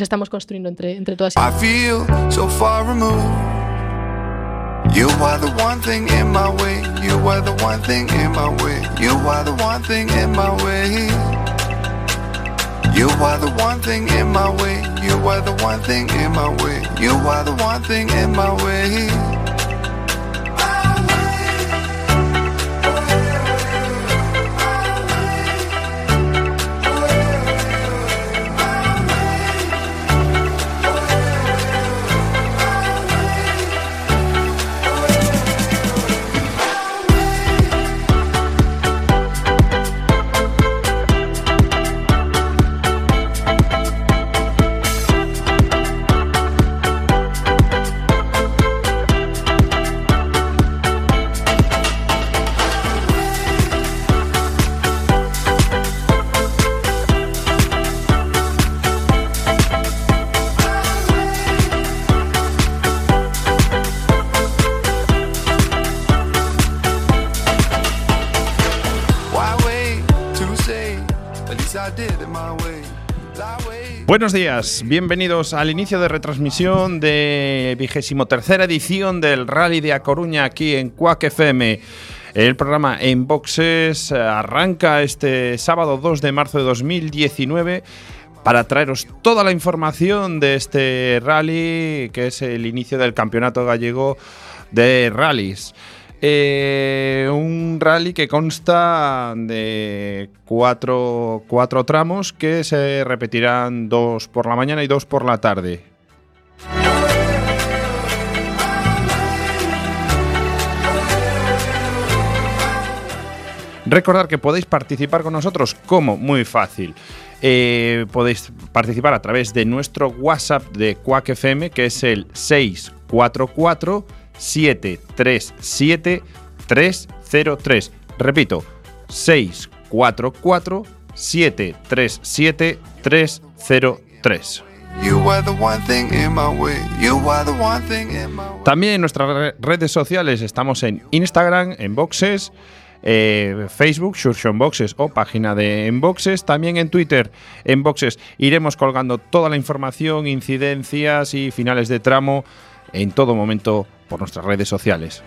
estamos construyendo entre, entre todas. I feel so far removed. You are the one thing in my way. You are the one thing in my way. You are the one thing in my way. You are the one thing in my way. You are the one thing in my way. You are the one thing in my way. Buenos días, bienvenidos al inicio de retransmisión de vigésimo tercera edición del Rally de A Coruña aquí en Cuac FM. El programa En Boxes arranca este sábado 2 de marzo de 2019 para traeros toda la información de este rally que es el inicio del campeonato gallego de rallies. Eh, un rally que consta de cuatro, cuatro tramos que se repetirán dos por la mañana y dos por la tarde. Recordar que podéis participar con nosotros como muy fácil. Eh, podéis participar a través de nuestro WhatsApp de Quack FM que es el 644 737 303. Repito, 644 737 303. También en nuestras redes sociales estamos en Instagram, en Boxes, eh, Facebook, Shurshon Boxes o página de Enboxes, también en Twitter, en Boxes. Iremos colgando toda la información, incidencias y finales de tramo en todo momento por nuestras redes sociales.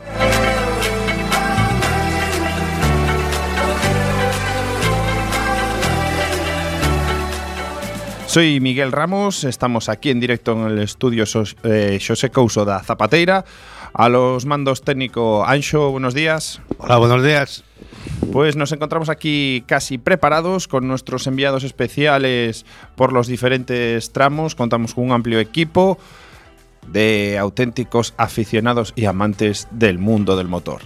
Soy Miguel Ramos, estamos aquí en directo en el estudio eh, José Couso da Zapateira. A los mandos técnico Ancho, buenos días. Hola, buenos días. Pues nos encontramos aquí casi preparados con nuestros enviados especiales por los diferentes tramos. Contamos con un amplio equipo de auténticos aficionados y amantes del mundo del motor.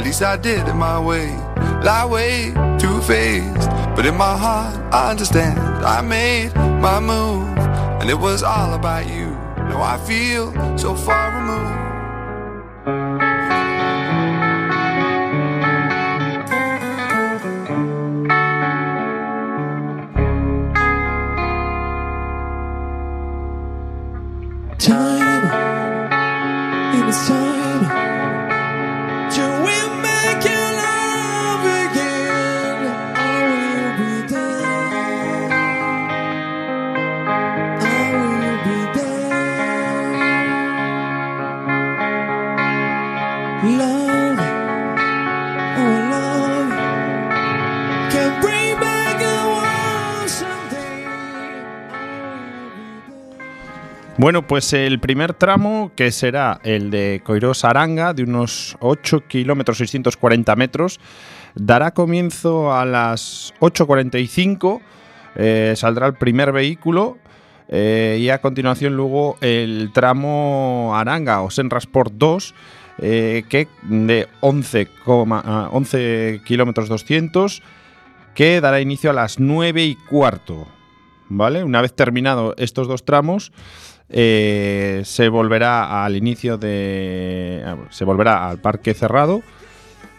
At least I did it my way. Lie way too faced. But in my heart, I understand. I made my move. And it was all about you. Now I feel so far removed. Bueno, pues el primer tramo, que será el de Coirós Aranga, de unos 8 kilómetros 640 metros, dará comienzo a las 8.45, eh, saldrá el primer vehículo eh, y a continuación luego el tramo Aranga o Senrasport 2, eh, que de 11, 11 kilómetros 200, que dará inicio a las 9 y cuarto. ¿Vale? Una vez terminado estos dos tramos, eh, se volverá al inicio de. Ah, se volverá al parque cerrado.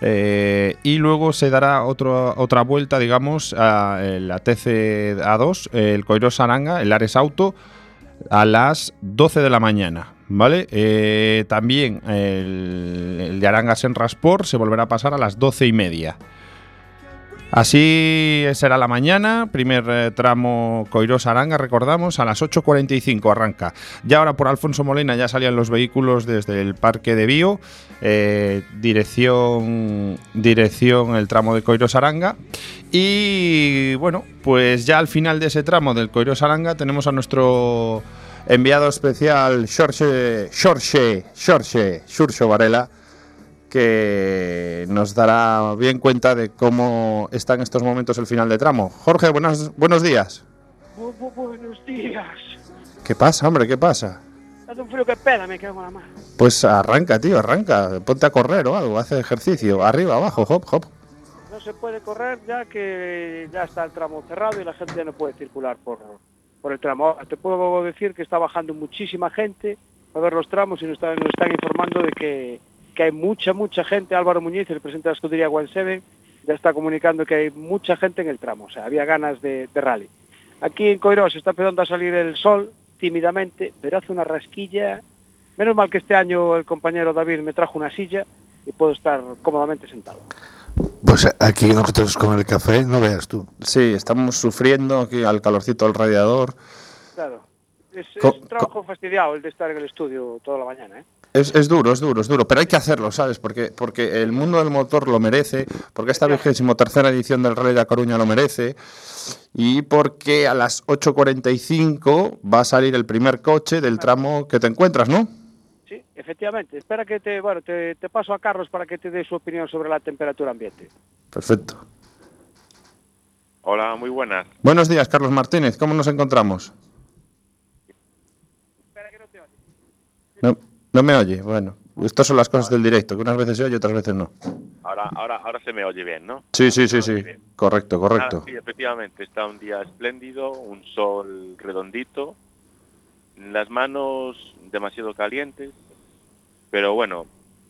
Eh, y luego se dará otra vuelta, digamos, a la TC A2, el Coiro Saranga, el Ares Auto, a las 12 de la mañana. ¿Vale? Eh, también el, el de Arangas en Rasport se volverá a pasar a las 12 y media. Así será la mañana, primer eh, tramo Coirós Aranga, recordamos, a las 8.45 arranca. Ya ahora por Alfonso Molina ya salían los vehículos desde el Parque de Bío, eh, dirección, dirección el tramo de Coirós Aranga. Y bueno, pues ya al final de ese tramo del Coirós Aranga tenemos a nuestro enviado especial Jorge, Jorge, Jorge, Xurxo Varela, que nos dará bien cuenta de cómo está en estos momentos el final de tramo. Jorge, buenas, buenos días. Bu- bu- buenos días. ¿Qué pasa, hombre? ¿Qué pasa? Hace un frío que pela, me cago en la mano. Pues arranca, tío, arranca. Ponte a correr o algo, hace ejercicio. Arriba, abajo, hop, hop. No se puede correr ya que ya está el tramo cerrado y la gente ya no puede circular por, por el tramo. Te puedo decir que está bajando muchísima gente a ver los tramos y nos están, nos están informando de que, que hay mucha, mucha gente. Álvaro Muñiz, el presidente de la escudería One Seven, ya está comunicando que hay mucha gente en el tramo. O sea, había ganas de, de rally. Aquí en Coirós está empezando a salir el sol tímidamente, pero hace una rasquilla. Menos mal que este año el compañero David me trajo una silla y puedo estar cómodamente sentado. Pues aquí nosotros con el café, no veas tú. Sí, estamos sufriendo aquí al calorcito del radiador. Claro. Es, es un trabajo fastidiado el de estar en el estudio toda la mañana, ¿eh? Es, es duro, es duro, es duro, pero hay que hacerlo, ¿sabes? Porque, porque el mundo del motor lo merece, porque esta vigésimo tercera edición del Rally de La Coruña lo merece, y porque a las 8.45 va a salir el primer coche del tramo que te encuentras, ¿no? Sí, efectivamente. Espera que te, bueno, te, te paso a Carlos para que te dé su opinión sobre la temperatura ambiente. Perfecto. Hola, muy buenas. Buenos días, Carlos Martínez, ¿cómo nos encontramos? No, me oye, bueno. Estas son las cosas del directo, que unas veces se oye, otras veces no. Ahora, ahora, ahora se me oye bien, ¿no? Sí, sí, sí, sí. Correcto, correcto. Ah, sí, efectivamente, está un día espléndido, un sol redondito, las manos demasiado calientes, pero bueno,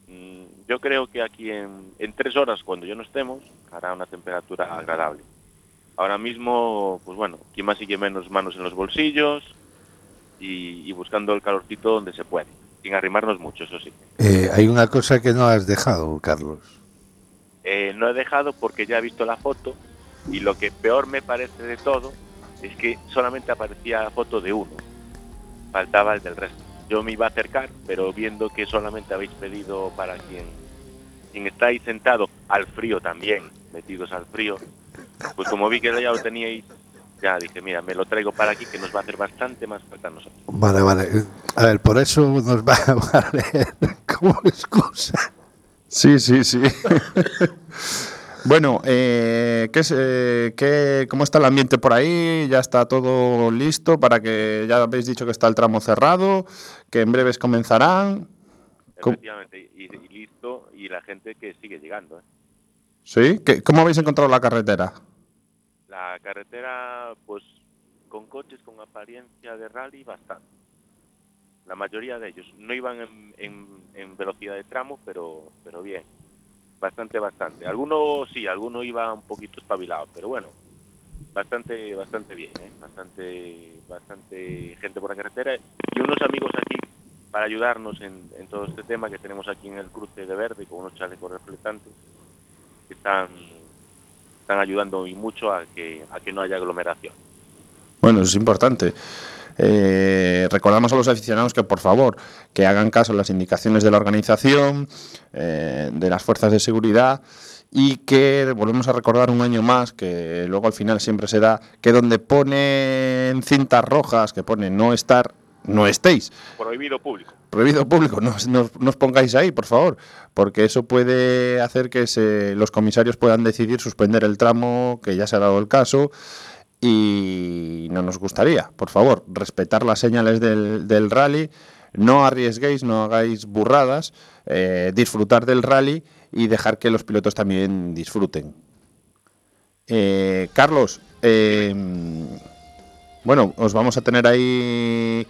mm, yo creo que aquí en, en tres horas, cuando ya no estemos, hará una temperatura agradable. Ahora mismo, pues bueno, quien más y quien menos manos en los bolsillos y, y buscando el calorcito donde se puede, sin arrimarnos mucho, eso sí. Eh, hay una cosa que no has dejado, Carlos. Eh, no he dejado porque ya he visto la foto y lo que peor me parece de todo es que solamente aparecía la foto de uno. Faltaba el del resto. Yo me iba a acercar, pero viendo que solamente habéis pedido para quien, quien estáis sentado al frío también, metidos al frío, pues como vi que ya lo teníais, ya dije, mira, me lo traigo para aquí que nos va a hacer bastante más falta a nosotros. Vale, vale. A ver, por eso nos va a valer como excusa. Sí, sí, sí. bueno, eh, ¿qué eh, qué- ¿cómo está el ambiente por ahí? ¿Ya está todo listo para que ya habéis dicho que está el tramo cerrado, que en breves comenzarán? Efectivamente, y, y listo, y la gente que sigue llegando. ¿eh? ¿Sí? ¿Qué- ¿Cómo habéis encontrado la carretera? Carretera, pues, con coches con apariencia de rally, bastante. La mayoría de ellos no iban en, en- en velocidad de tramo, pero, pero bien. Bastante, bastante. Algunos sí, algunos iba un poquito espabilado, pero bueno, bastante, bastante bien, ¿eh? Bastante, bastante gente por la carretera y unos amigos aquí para ayudarnos en, en todo este tema que tenemos aquí en el cruce de verde con unos chalecos reflectantes que están están ayudando y mucho a que a que no haya aglomeración. Bueno, es importante. Eh, recordamos a los aficionados que por favor que hagan caso a las indicaciones de la organización, eh, de las fuerzas de seguridad y que volvemos a recordar un año más que luego al final siempre se da que donde ponen cintas rojas que pone no estar, no estéis. Prohibido público. Prohibido público, no, no os pongáis ahí, por favor, porque eso puede hacer que se- los comisarios puedan decidir suspender el tramo, que ya se ha dado el caso, y no nos gustaría. Por favor, respetar las señales del, del rally, no arriesguéis, no hagáis burradas, eh, disfrutar del rally y dejar que los pilotos también disfruten. Eh, Carlos, eh, bueno, os vamos a tener ahí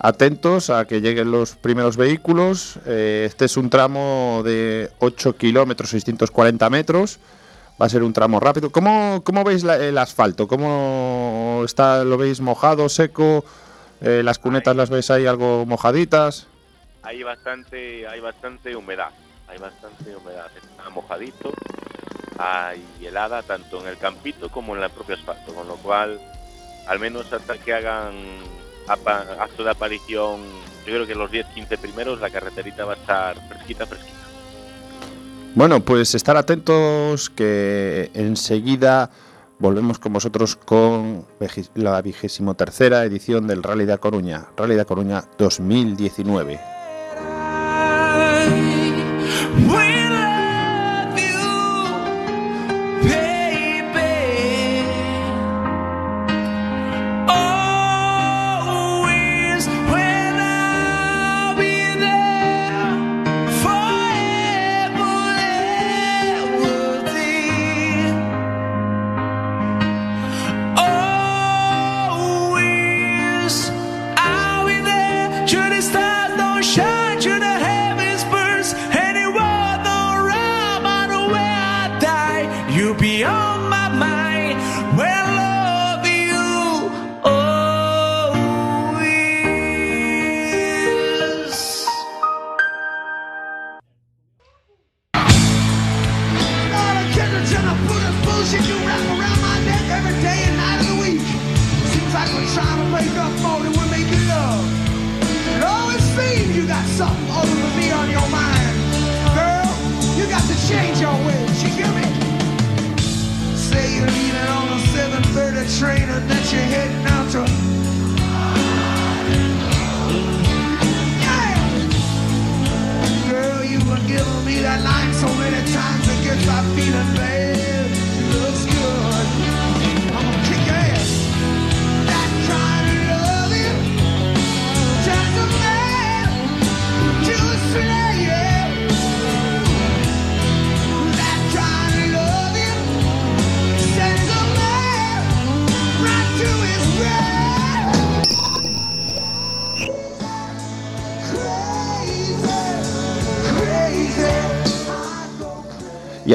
atentos a que lleguen los primeros vehículos. Eh, este es un tramo de 8 kilómetros, 640 metros. Va a ser un tramo rápido. ¿Cómo, cómo veis la- el asfalto? ¿Cómo está? ¿Lo veis mojado, seco? Eh, las cunetas las ves ahí algo mojaditas. Hay bastante, hay bastante humedad, hay bastante humedad. Está mojadito, hay helada tanto en el campito como en el propio asfalto, con lo cual, al menos hasta que hagan acto de aparición, yo creo que los 10-15 primeros la carreterita va a estar fresquita, fresquita. Bueno, pues estar atentos que enseguida volvemos con vosotros con la vigésimo tercera edición del Rally de Coruña, Rally de Coruña 2019.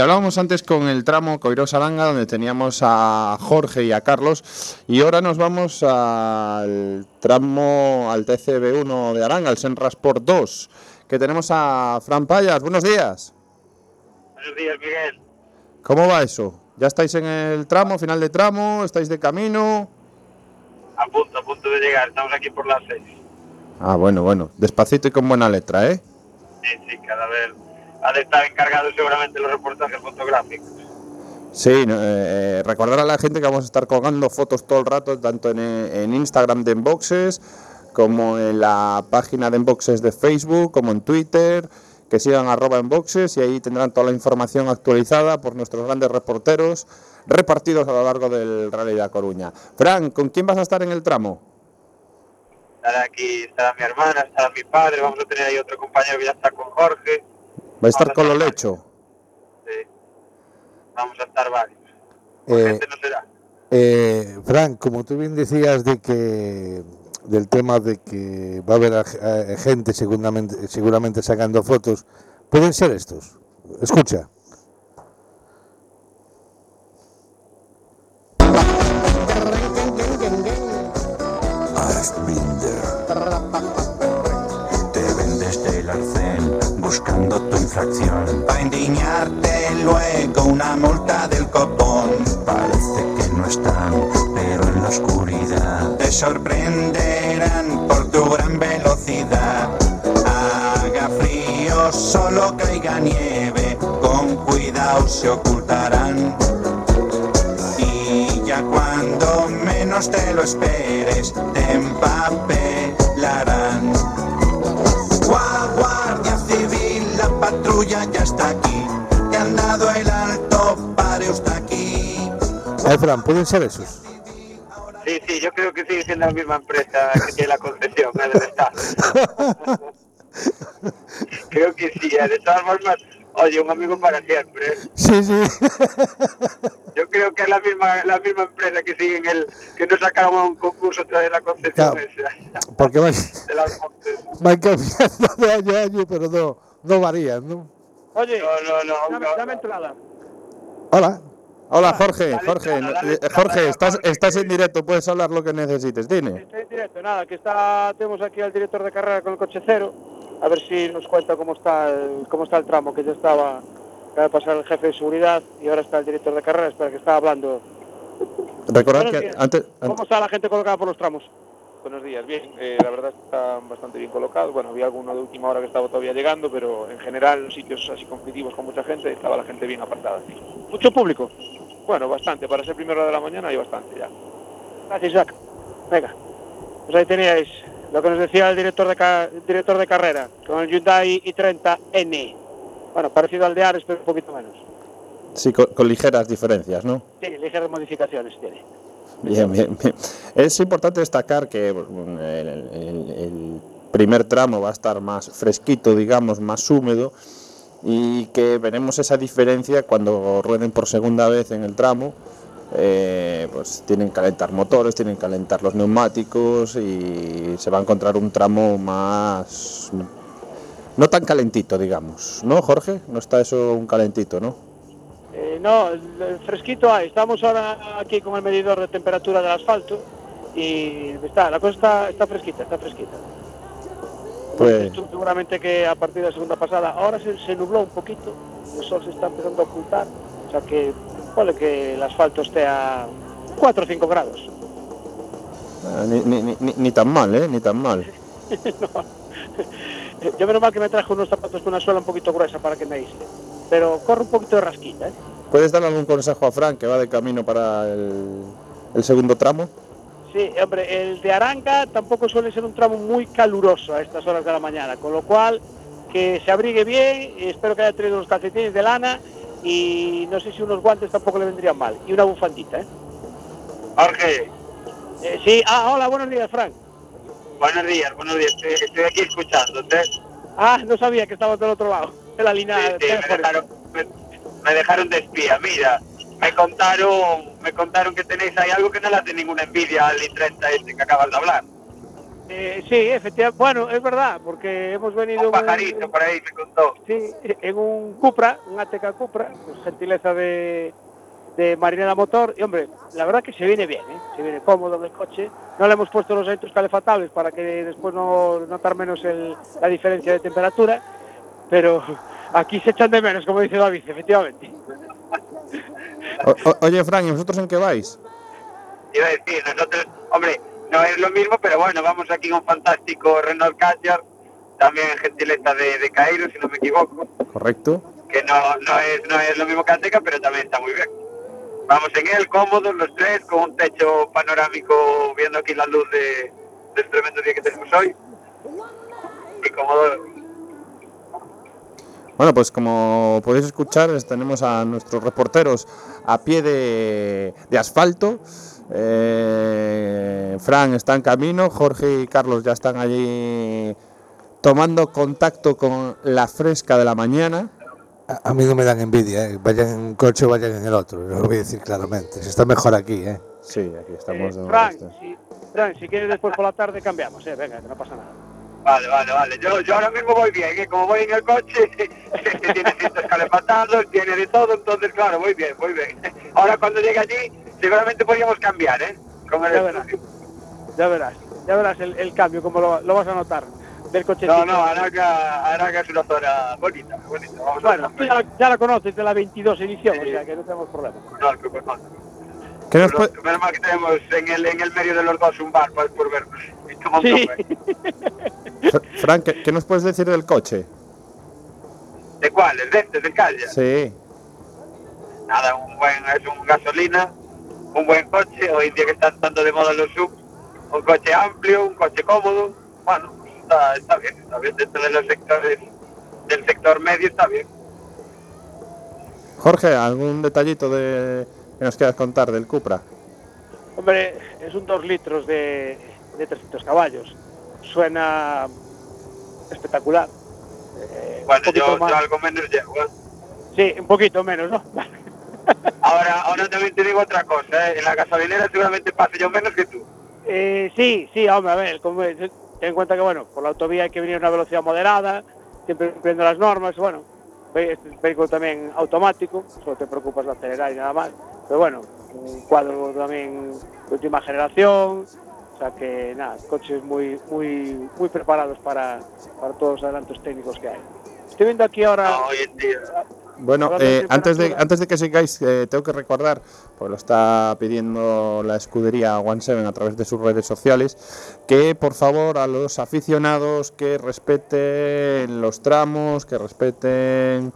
Hablábamos antes con el tramo Coirós Aranga, donde teníamos a Jorge y a Carlos, y ahora nos vamos al tramo, al TCB1 de Aranga, al Senrasport 2, que tenemos a Fran Payas. Buenos días. Buenos días, Miguel. ¿Cómo va eso? ¿Ya estáis en el tramo, final de tramo? ¿Estáis de camino? A punto, a punto de llegar. Estamos aquí por las seis. Ah, bueno, bueno. Despacito y con buena letra, ¿eh? Sí, sí, cada vez ha de estar encargado seguramente los reportajes fotográficos. Sí, eh, eh, recordar a la gente que vamos a estar colgando fotos todo el rato, tanto en, en Instagram de Enboxes, como en la página de Enboxes de Facebook, como en Twitter, que sigan arroba Enboxes y ahí tendrán toda la información actualizada por nuestros grandes reporteros repartidos a lo largo del Rally de A Coruña. Fran, ¿con quién vas a estar en el tramo? Estará aquí, estará mi hermana, estará mi padre, vamos a tener ahí otro compañero que ya está con Jorge. Va a estar con lo lecho. Sí. Vamos a estar varios. Eh, Gente no será. eh, Frank, como tú bien decías de que del tema de que va a haber a- a- gente seguramente, seguramente sacando fotos, pueden ser estos. Escucha. Te buscando tu infracción. Pa' indignarte luego una multa del copón. Parece que no están, pero en la oscuridad te sorprenderán por tu gran velocidad. Haga frío, solo caiga nieve, con cuidado se ocultarán. Y ya cuando menos te lo esperes, te empapelarán. Eh, Fran, pueden ser esos. Sí, sí, yo creo que sigue siendo la misma empresa que tiene la concesión, ¿eh? debe estar. creo que sí, de todas formas, oye, un amigo para siempre. Sí, sí. Yo creo que es la misma la misma empresa que sigue en el que no sacaron un concurso otra vez la concesión Claro. esa, Porque van, de van cambiando de año a año, pero no, no varían, ¿no? Oye, no, no, no, Dame, no, dame entrada. Hola. Hola Jorge, Jorge, eh, Jorge, estás, estás en directo, puedes hablar lo que necesites, dime. Estoy en directo, nada, que está, tenemos aquí al director de carrera con el coche cero, a ver si nos cuenta cómo está el, cómo está el tramo, que ya estaba, acaba de pasar el jefe de seguridad y ahora está el director de carrera, espera que está hablando. Recordad que antes, ¿Cómo está la gente colocada por los tramos? Buenos días, bien, eh, la verdad están bastante bien colocados. Bueno, había alguno de última hora que estaba todavía llegando, pero en general los sitios así conflictivos con mucha gente estaba la gente bien apartada. Mucho público. Bueno, bastante, para ser primera hora de la mañana hay bastante ya. Gracias, Isaac. Venga, pues ahí teníais lo que nos decía el director de, ca- director de carrera, con el Hyundai i30N. Bueno, parecido al de Ares, pero un poquito menos. sí, con, con ligeras diferencias, ¿no? Sí, ligeras modificaciones tiene. Bien, bien, bien. Es importante destacar que el- el primer tramo va a estar más fresquito, digamos, más húmedo, y que veremos esa diferencia cuando rueden por segunda vez en el tramo. Eh, pues tienen que calentar motores, tienen que calentar los neumáticos y se va a encontrar un tramo más no tan calentito, digamos, ¿no, Jorge? No está eso un calentito, ¿no? Eh, no, fresquito hay. Estamos ahora aquí con el medidor de temperatura del asfalto y está, la cosa está, está fresquita, está fresquita. Pues Esto seguramente que a partir de la segunda pasada, ahora se, se nubló un poquito, el sol se está empezando a ocultar, o sea que puede que el asfalto esté a 4 o 5 grados. ah, ni, ni- ni- ni- ni tan mal, ¿eh? Ni tan mal. Yo menos mal que me trajo unos zapatos con una suela un poquito gruesa para que me aísle. Pero corre un poquito de rasquita, ¿eh? ¿Puedes darle algún consejo a Frank que va de camino para el, el segundo tramo? Sí, hombre, el de Aranga tampoco suele ser un tramo muy caluroso a estas horas de la mañana, con lo cual que se abrigue bien, espero que haya traído unos calcetines de lana y no sé si unos guantes tampoco le vendrían mal, y una bufandita, ¿eh? Jorge, Eh, sí, ah, hola, buenos días, Frank. buenos días, buenos días. Estoy, estoy aquí escuchándote. Ah, no sabía que estabas del otro lado, de la línea Sí, sí, me dejaron, me, me dejaron de espía. Mira, me contaron, me contaron que tenéis ahí algo que no le hace ninguna envidia al I-30 este que acabas de hablar. Eh, sí, efectivamente, bueno, es verdad, porque hemos venido... Un pajarito por ahí me contó. Sí, en un Cupra, un ATK Cupra, pues gentileza de, de Marinera Motor. Y hombre, la verdad que se viene bien, ¿eh? se viene cómodo en el coche. No le hemos puesto los asientos calefactables para que después no notar menos el- la diferencia de temperatura, pero aquí se echan de menos, como dice David, efectivamente. O- oye, Frank, ¿y vosotros en qué vais? Iba a decir, nosotros, hombre, no es lo mismo, pero bueno, vamos aquí con un fantástico Renault Kadjar, también gentileza de, de Cairo, si no me equivoco. ¿Correcto? que no, no, es, no es lo mismo que Ateca, pero también está muy bien. Vamos en él, cómodos los tres, con un techo panorámico, viendo aquí la luz de, del tremendo día que tenemos hoy. Y cómodos. Bueno, pues como podéis escuchar, es- tenemos a nuestros reporteros a pie de, de asfalto. Eh, Fran está en camino, Jorge y Carlos ya están allí tomando contacto con la fresca de la mañana. A, a mí no me dan envidia, ¿eh? vayan en un coche o vayan en el otro, lo voy a decir claramente. Se está mejor aquí, ¿eh? Sí, aquí estamos. Eh, momento. si, si quieres después por la tarde cambiamos, eh, venga, que no pasa nada. Vale, vale, vale. Yo, yo ahora mismo voy bien, que como voy en el coche, tiene asientos calefactados, tiene de todo, entonces claro, voy bien, voy bien. Ahora cuando llegue allí, seguramente podríamos cambiar, ¿eh? Con el Ya verás, ya verás, ya verás el, el cambio, como lo, lo vas a notar del coche. No, no, Araca, Araca es una zona bonita, bonita. Vamos Bueno, a tú ya la, ya la conoces de la 22 edición, o sea que no tenemos problema. No, que no. ¿Qué nos puede- menos mal que tenemos en el, en el medio de los dos un bar pues, por vernos. Y tomamos Sí. Frank, ¿qué, qué nos puedes decir del coche? ¿De cuáles? ¿De este? ¿Del calle? Sí. Nada, un buen, es un gasolina, un buen coche, hoy en día que están tanto de moda los sub, un coche amplio, un coche cómodo, bueno, está, está bien, está bien dentro de los sectores, del sector medio está bien. Jorge, ¿algún detallito de, que nos quieras contar del Cupra? Hombre, es un 2 litros de, de 300 caballos. Suena espectacular. Eh, Bueno, un yo, más- yo algo menos llego. ¿eh? Sí, un poquito menos, ¿no? Ahora, ahora también te digo otra cosa, ¿eh? en la gasolinera seguramente pase yo menos que tú. Eh, sí, sí, hombre, a ver, como, ten en cuenta que, bueno, por la autovía hay que venir a una velocidad moderada, siempre cumpliendo las normas, bueno, ve- este vehículo también automático, solo te preocupas de acelerar y nada más. pero bueno, un cuadro también de última generación, sea que nada, coches muy muy muy preparados para, para todos los adelantos técnicos que hay. Estoy viendo aquí ahora. No, hoy en día. Bueno, eh, antes, de, antes de que sigáis, eh, tengo que recordar, pues lo está pidiendo la escudería One Seven a través de sus redes sociales, que por favor a los aficionados que respeten los tramos, que respeten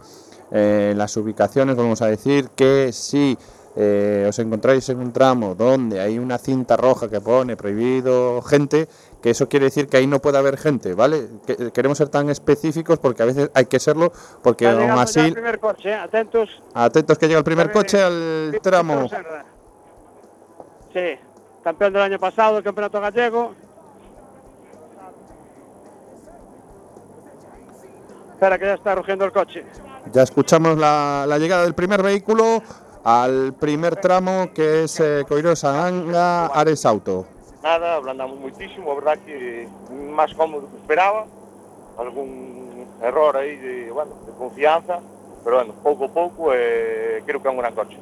eh, las ubicaciones, vamos a decir que si eh, os encontráis en un tramo donde hay una cinta roja que pone prohibido gente, que eso quiere decir que ahí no puede haber gente, ¿vale? Que- queremos ser tan específicos porque a veces hay que serlo, porque aún así el primer coche, ¿eh? atentos. Atentos que llega el primer coche al tramo. Sí, campeón del año pasado del campeonato gallego. Espera que ya está rugiendo el coche. Ya escuchamos la, la llegada del primer vehículo al primer tramo que es eh, Coirosa Anga Ares Auto. Nada, ablandamos muitísimo, a verdad que máis cómodo que esperaba. Algún error aí de, bueno, de confianza, pero bueno, pouco a pouco eh, creo que é un gran coche.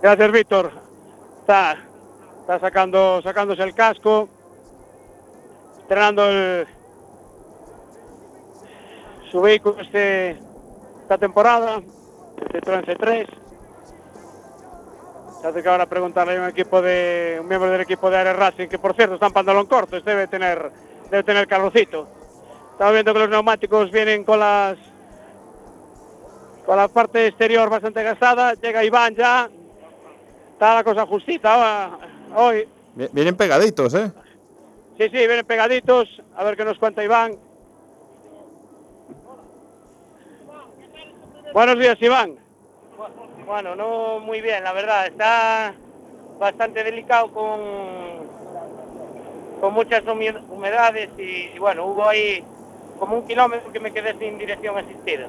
Gracias, Víctor. Está, está sacando, sacándose el casco, estrenando el, su vehículo este, esta temporada, el Citroën C3. Se hace que ahora preguntarle a un equipo de un miembro del equipo de Ares Racing, que por cierto está en pantalón corto, este debe tener, debe tener calorcito. Estamos viendo que los neumáticos vienen con las con la parte exterior bastante gastada. Llega Iván ya. Está la cosa justita hoy. Vi- Vienen pegaditos, ¿eh? Sí, sí, vienen pegaditos. A ver qué nos cuenta Iván. Buenos días, Iván. Bueno, no muy bien, la verdad. Está bastante delicado con, con muchas humedades y, y bueno, hubo ahí como un kilómetro que me quedé sin dirección asistida.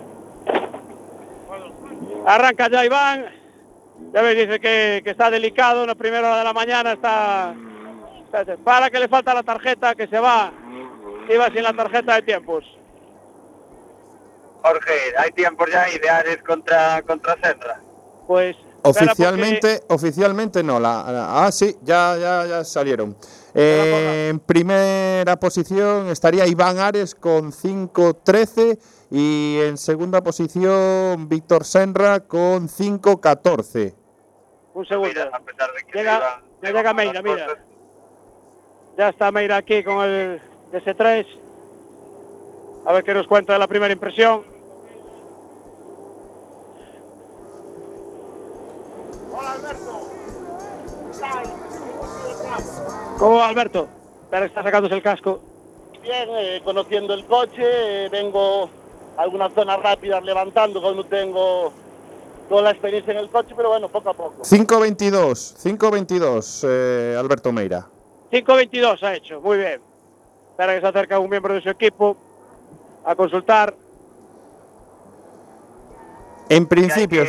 Arranca ya Iván. Ya ves, dice que, que está delicado. La primera hora de la mañana está... Para que le falta la tarjeta, que se va. Iba sin la tarjeta de tiempos. Jorge, hay tiempos ya y de Ares contra, contra Senra. Pues Oficialmente, oficialmente no. La, la- ah, sí, ya, ya, ya salieron. Eh, en primera posición estaría Iván Ares con 5.13 y en segunda posición Víctor Senra con 5.14. Un segundo. A pesar de que Llega, ya llega Meira, mira. Ya está Meira aquí con el DS3. A ver qué nos cuenta de la primera impresión. ¿Cómo va Alberto? Espera, está sacándose el casco. Bien, eh, conociendo el coche, eh, vengo a algunas zonas rápidas levantando cuando tengo toda la experiencia en el coche, pero bueno, poco a poco. 5.22, 5.22, eh, Alberto Meira. 5.22 ha hecho, muy bien. Espera que se acerca un miembro de su equipo a consultar. En principio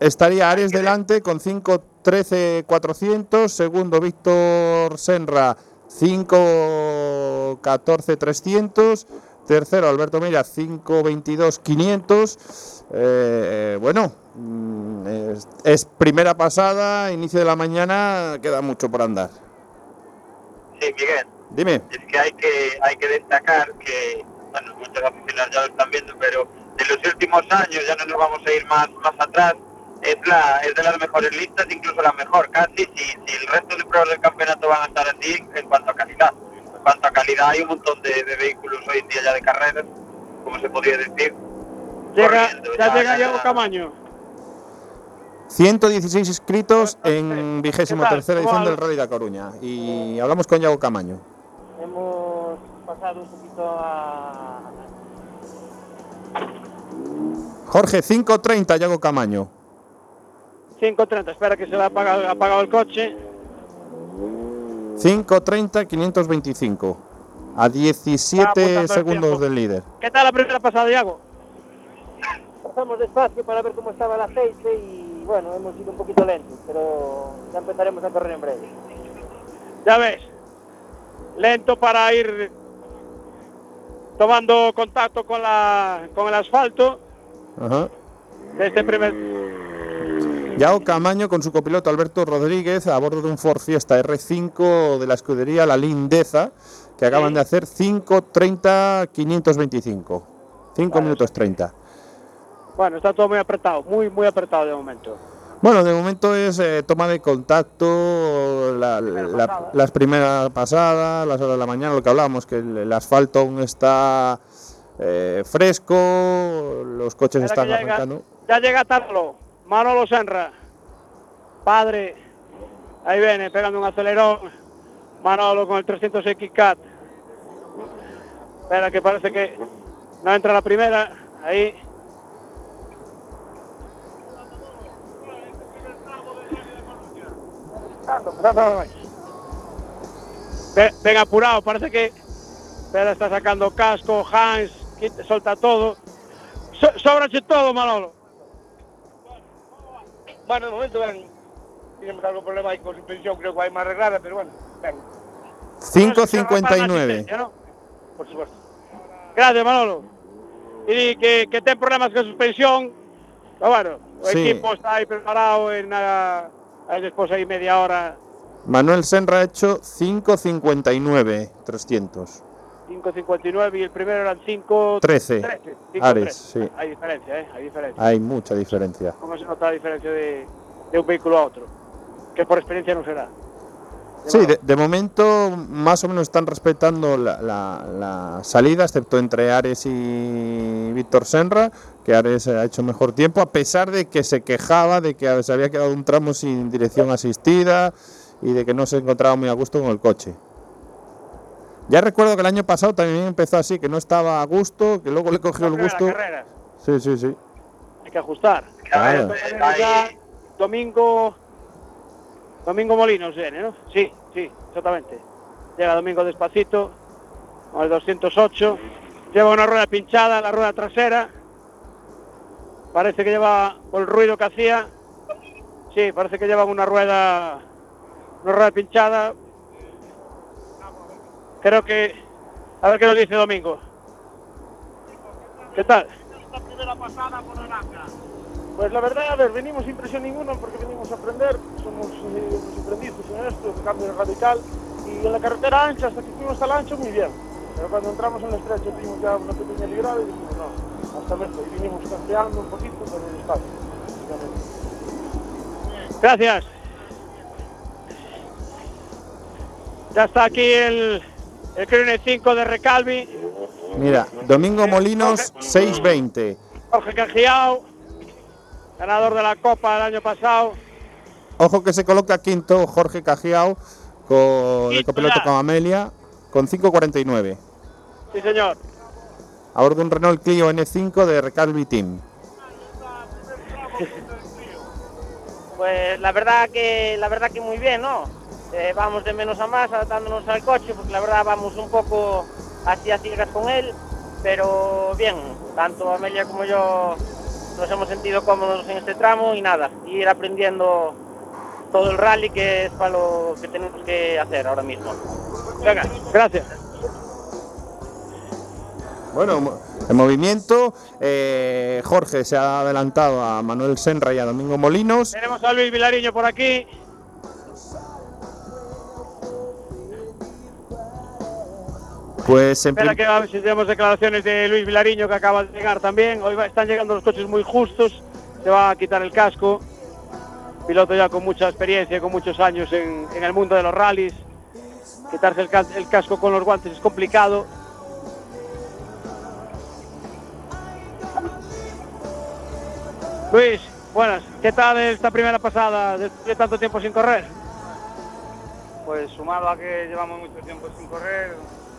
estaría Ares delante con 5.13.400, segundo Víctor Senra 5.14.300, tercero Alberto Meira 5.22.500. Eh, bueno, mm, es, es primera pasada, inicio de la mañana, queda mucho por andar. Sí, Miguel. Dime. Es que hay que hay que destacar que, muchos aficionados ya lo están viendo, pero en los últimos años, ya no nos vamos a ir más, más atrás, es, la, es de las mejores listas, incluso la mejor casi, si, si el resto de pruebas del campeonato van a estar así en cuanto a calidad. En cuanto a calidad hay un montón de, de vehículos hoy en día ya de carreras, como se podría decir. Llega, corriendo, ya ya- llega ya- Diego Camaño. 116 inscritos en vigésimo tercera ¿Cómo edición del Rally de Coruña. Y hablamos con Yago Camaño. Pasado un poquito a... Jorge, 5.30, Yago Camaño. 5.30, espera que se le ha apagado, ha apagado el coche. 5.30, 525. A 17 apuntando el segundos tiempo. del líder. ¿Qué tal la primera pasada, Diego? Pasamos despacio para ver cómo estaba el aceite y bueno, hemos ido un poquito lentos, pero ya empezaremos a correr en breve. Ya ves, lento para ir tomando contacto con, la, con el asfalto. Ajá. de este primer. Yao Camaño con su copiloto Alberto Rodríguez a bordo de un Ford Fiesta R5 de la escudería La Lindeza, que acaban de hacer 5.30 525. 5 minutos 30. Bueno, está todo muy apretado, muy, muy apretado de momento. Bueno, de momento es eh, toma de contacto, la- la- las primeras pasadas, las horas de la mañana, lo que hablábamos, que el, el asfalto aún está eh, fresco, los coches están llega. arrancando. Ya llega Tarlo, Manolo Senra, padre, ahí viene, pegando un acelerón, Manolo con el 300X Cat. Espera que parece que no entra la primera, ahí. Ven apurado, parece que Espera, está sacando casco, Hans, quita- solta todo. So, sóbrache todo, Manolo. Bueno, de momento, ven, tenemos algo problema ahí con suspensión, creo que hay más arreglada, pero bueno, ven, 5.59. por supuesto. Gracias, Manolo. Y que, que ten problemas con suspensión. Pero bueno, el Sí. equipo está ahí preparado en nada. Ahí después ahí media hora, Manuel Senra ha hecho 5.59 300. 5.59 y el primero eran 5. 13. Ares, sí. Hay diferencia, ¿eh? Hay diferencia. Hay mucha diferencia. ¿Cómo se nota la diferencia de, de un vehículo a otro? Que por experiencia no será. Sí, de, de momento más o menos están respetando la, la- la salida, excepto entre Ares y Víctor Senra, que Ares ha hecho mejor tiempo, a pesar de que se quejaba de que se había quedado un tramo sin dirección asistida y de que no se encontraba muy a gusto con el coche. Ya recuerdo que el año pasado también empezó así, que no estaba a gusto, que luego le cogió el gusto. carrera. Sí, sí, sí. Hay que ajustar. Claro. Domingo. Domingo Molinos viene, ¿no? Sí, sí, exactamente. Llega domingo despacito, con el 208. Lleva una rueda pinchada, la rueda trasera. Parece que lleva, por el ruido que hacía, sí, parece que lleva una rueda, una rueda pinchada. Creo que, a ver qué nos dice Domingo. ¿Qué tal? Pues la verdad, a ver, venimos sin presión ninguna porque venimos a aprender, somos eh, aprendices en esto, de cambio radical, y en la carretera ancha, hasta que fuimos al ancho, muy bien. Pero cuando entramos en la estrecha tuvimos ya una pequeña librada y dijimos, no, hasta luego, y vinimos tanteando un poquito, pero despacio. básicamente. Gracias. Ya está aquí el, el Crane 5 de Recalvi, Mira, Domingo Molinos 6.20. Jorge Cajiao, ganador de la Copa el año pasado. Ojo que se coloca quinto Jorge Cajiao con el copiloto con Amelia con 5.49. Sí, señor. A bordo de un Renault Clio N5 de Recalvi Team. Pues la verdad que la verdad que muy bien, ¿no? Eh, vamos de menos a más adaptándonos al coche, porque la verdad vamos un poco así a ciegas con él, pero bien, tanto Amelia como yo nos hemos sentido cómodos en este tramo y nada, ir aprendiendo todo el rally que es para lo que tenemos que hacer ahora mismo. Venga, gracias. Bueno, en movimiento, eh, Jorge se ha adelantado a Manuel Senra y a Domingo Molinos. Tenemos a Luis Vilariño por aquí. Pues en Espera que si tenemos declaraciones de Luis Vilariño que acaba de llegar también. Hoy va- están llegando los coches muy justos. Se va a quitar el casco. Piloto ya con mucha experiencia, con muchos años en, en el mundo de los rallies. Quitarse el, cas- el casco con los guantes es complicado. Luis, buenas. ¿Qué tal esta primera pasada después de tanto tiempo sin correr? Pues sumado a que llevamos mucho tiempo sin correr,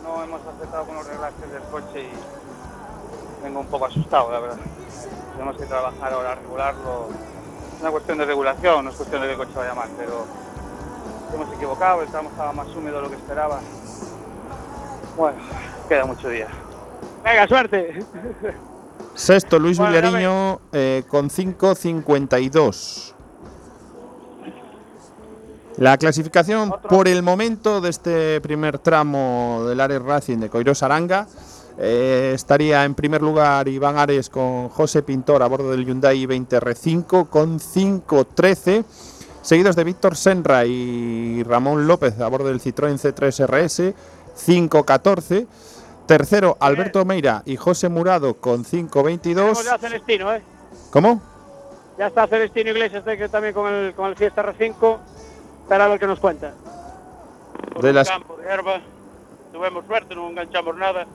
no hemos aceptado con los reglajes del coche y vengo un poco asustado, la verdad. Tenemos que trabajar ahora, regularlo. Es una cuestión de regulación, no es cuestión de que el coche vaya mal, pero hemos equivocado, el tramo estaba más húmedo de lo que esperaba. Bueno, queda mucho día. Venga, suerte. sexto Luis Bueno, Villariño eh, con 5.52. La clasificación por el momento de este primer tramo del Ares Racing de Coirós Aranga eh, estaría en primer lugar Iván Ares con José Pintor a bordo del Hyundai 20R5 con 5.13, seguidos de Víctor Senra y Ramón López a bordo del Citroën C3 RS 5.14. Tercero, Alberto Meira y José Murado con Tenemos 5.22. ya Celestino, ¿eh? ¿Cómo? Ya está Celestino Iglesias que también con el, con el Fiesta R5. Espera a ver qué nos cuenta. De las, campo de erva tuvemos suerte, non enganchamos nada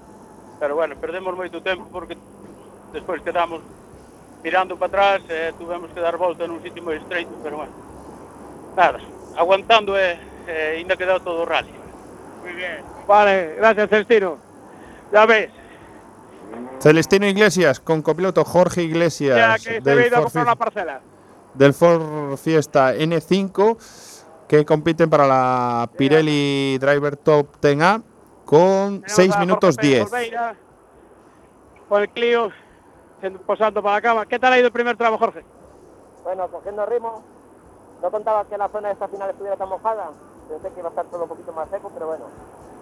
pero bueno, perdemos moito tempo porque despois quedamos mirando para atrás e tuvemos que dar volta nun sitio moi estreito pero bueno, nada aguantando e, e ainda quedou todo o rally Muy bien. Vale, gracias Celestino. Ya ves, Celestino Iglesias con copiloto Jorge ya Iglesias que se del ido a Ford, comprar una parcela. del Ford Fiesta N5 que compiten para la Pirelli Driver Top 10A con 6 a minutos Jorge Pérez 10. Olveira, Con el Clio, posando para la cama. ¿Qué tal ha ido el primer tramo, Jorge? Bueno, cogiendo ritmo, no contaba que la zona de esta final estuviera tan mojada. Pensé que iba a estar todo un poquito más seco, pero bueno,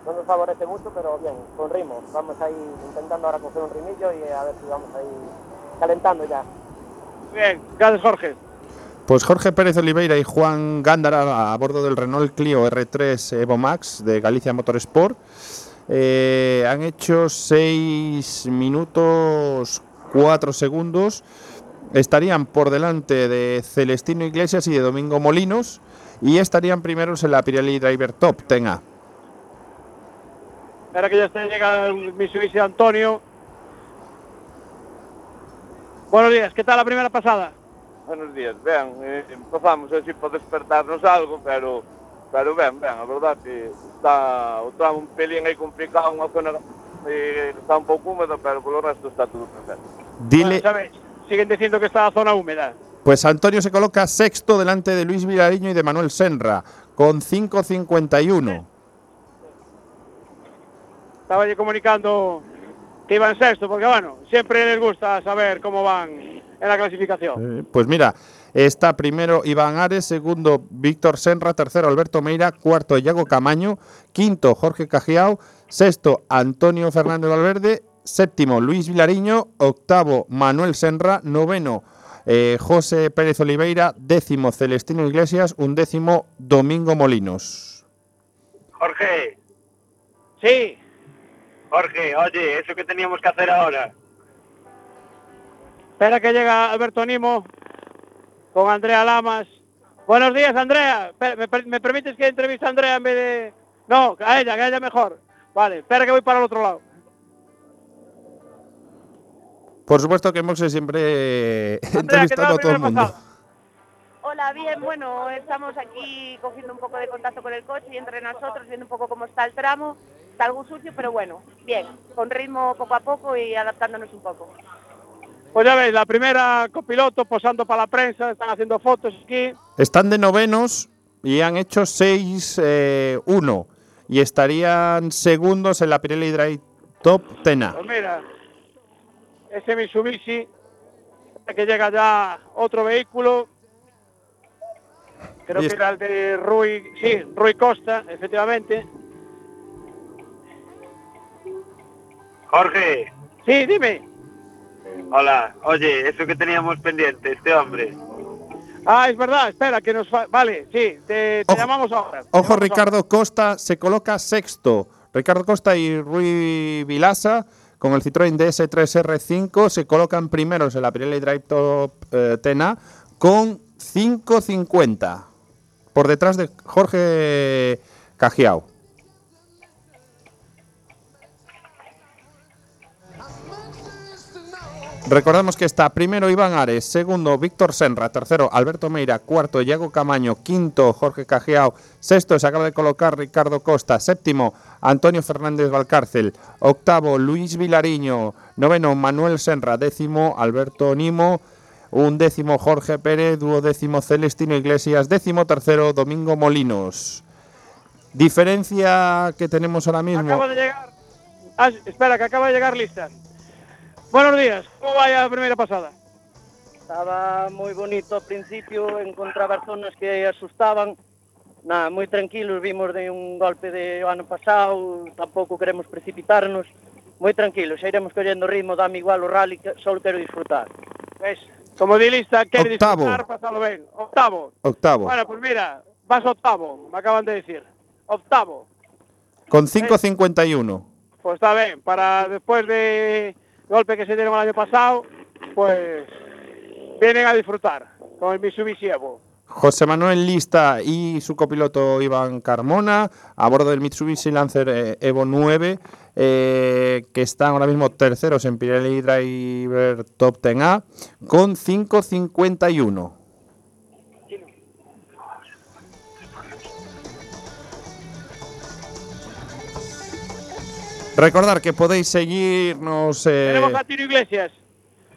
no nos favorece mucho, pero bien, con ritmo. Vamos ahí intentando ahora coger un rimillo y a ver si vamos ahí calentando ya. Bien, gracias Jorge. Pues Jorge Pérez Oliveira y Juan Gándara a bordo del Renault Clio R3 Evo Max de Galicia Motorsport eh, han hecho 6 minutos 4 segundos. Estarían por delante de Celestino Iglesias y de Domingo Molinos y estarían primeros en la Pirelli Driver Top 10A. Espera que ya esté, llega el Mitsubishi Antonio. Buenos días, ¿qué tal la primera pasada? Buenos días, ben, eh, empezamos así para despertarnos algo, pero pero ben, ben, a verdad que está o tramo un pelín aí complicado, unha zona eh, está un pouco húmeda, pero polo resto está todo perfecto. Dile, Bueno, ¿sabes? Siguen diciendo que está la zona húmeda. pues Antonio se coloca sexto delante de Luis Vilariño y de Manuel Senra con 5.51. Estaba yo comunicando que iban sexto, porque bueno, siempre les gusta saber cómo van en la clasificación. Eh, Pues mira, está primero Iván Ares, segundo Víctor Senra, tercero Alberto Meira, cuarto Iago Camaño, quinto Jorge Cajiao, sexto Antonio Fernández Valverde, séptimo Luis Vilariño, octavo Manuel Senra, noveno eh, José Pérez Oliveira, décimo Celestino Iglesias, undécimo Domingo Molinos. Jorge, Sí, Jorge, oye, eso que teníamos que hacer ahora. Espera que llega Alberto Nimo con Andrea Lamas. Buenos días, Andrea. Espera, ¿Me, per- me permites que entreviste a Andrea en vez de...? No, a ella, que a ella mejor. Vale, espera que voy para el otro lado. Por supuesto que Moxe siempre eh, entrevistando a todo el mundo. Hola, bien, bueno, estamos aquí cogiendo un poco de contacto con el coche y entre nosotros viendo un poco cómo está el tramo. Está algo sucio, pero bueno, bien, con ritmo poco a poco y adaptándonos un poco. Pues ya veis, la primera copiloto posando para la prensa, están haciendo fotos aquí. Están de novenos y han hecho 6-1 y estarían segundos en la Pirelli Drive Top 10A. Pues mira, ese Mitsubishi, que llega ya otro vehículo. Creo que es- era el de Rui, sí, Rui Costa, efectivamente. Jorge, Sí, dime. Hola, oye, eso que teníamos pendiente, este hombre. Ah, es verdad, espera, que nos... fa- Vale, sí, te, te llamamos ahora. te Ojo, llamamos Ricardo Costa se coloca sexto. Ricardo Costa y Rui Vilasa con el Citroën DS3R5 se colocan primeros en la Pirelli Drive Top eh, 10A con 5.50 por detrás de Jorge Cajiao. Recordamos que está primero Iván Ares, segundo Víctor Senra, tercero Alberto Meira, cuarto Iago Camaño, quinto Jorge Cajiao, sexto se acaba de colocar Ricardo Costa, séptimo Antonio Fernández Valcárcel, octavo Luis Vilariño, noveno Manuel Senra, décimo Alberto Nimo, un décimo Jorge Pérez, duodécimo Celestino Iglesias, décimo tercero Domingo Molinos. Diferencia que tenemos ahora mismo. Acaba de llegar. Ah, espera, que acaba de llegar lista. Buenos días, ¿cómo vaya la primera pasada? Estaba moi bonito ao principio, encontraba zonas que asustaban. Nada, moi tranquilos, vimos de un golpe de ano pasado, tampouco queremos precipitarnos. moi tranquilo, xa iremos collendo ritmo, dame igual o rally, só quero disfrutar. Ves, como di lista, quere Octavo. disfrutar, pasalo ben. Octavo. Octavo. Bueno, pues mira, vas octavo, me acaban de decir. Octavo. Con 5.51. Pues está bien, para después de golpe que se dieron el año pasado, pues vienen a disfrutar con el Mitsubishi Evo. José Manuel Lista y su copiloto Iván Carmona a bordo del Mitsubishi Lancer eh, Evo 9, eh, que están ahora mismo terceros en Pirelli Driver Top 10A con 5.51. Recordar que podéis seguirnos. eh, Tenemos a Tino Iglesias.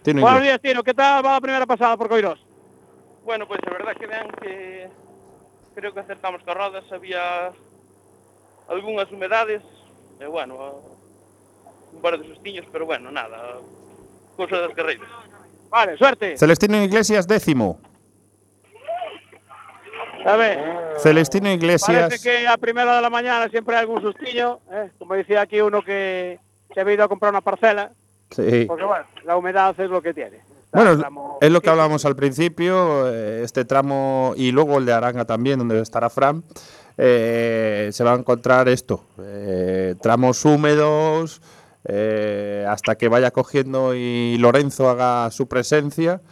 Tino Buenos Iglesias. días, Tino. ¿Qué tal va la primera pasada por Coirós? Bueno, pues la verdad que vean que creo que acertamos con rodas, había algunhas humedades, e bueno, un par de sustiños, pero bueno, nada, cousa das carreiras. Vale, suerte. Celestino Iglesias décimo. A ver. Celestino Iglesias. Parece que a primera de la mañana siempre hay algún sustillo, ¿eh? como decía aquí uno que se había ido a comprar una parcela, Sí. porque bueno, la humedad es lo que tiene. Bueno, es lo que hablábamos al principio, eh, este tramo y luego el de Aranga también, donde estará Fran, eh, se va a encontrar esto, eh, tramos húmedos, eh, hasta que vaya cogiendo y Lorenzo haga su presencia,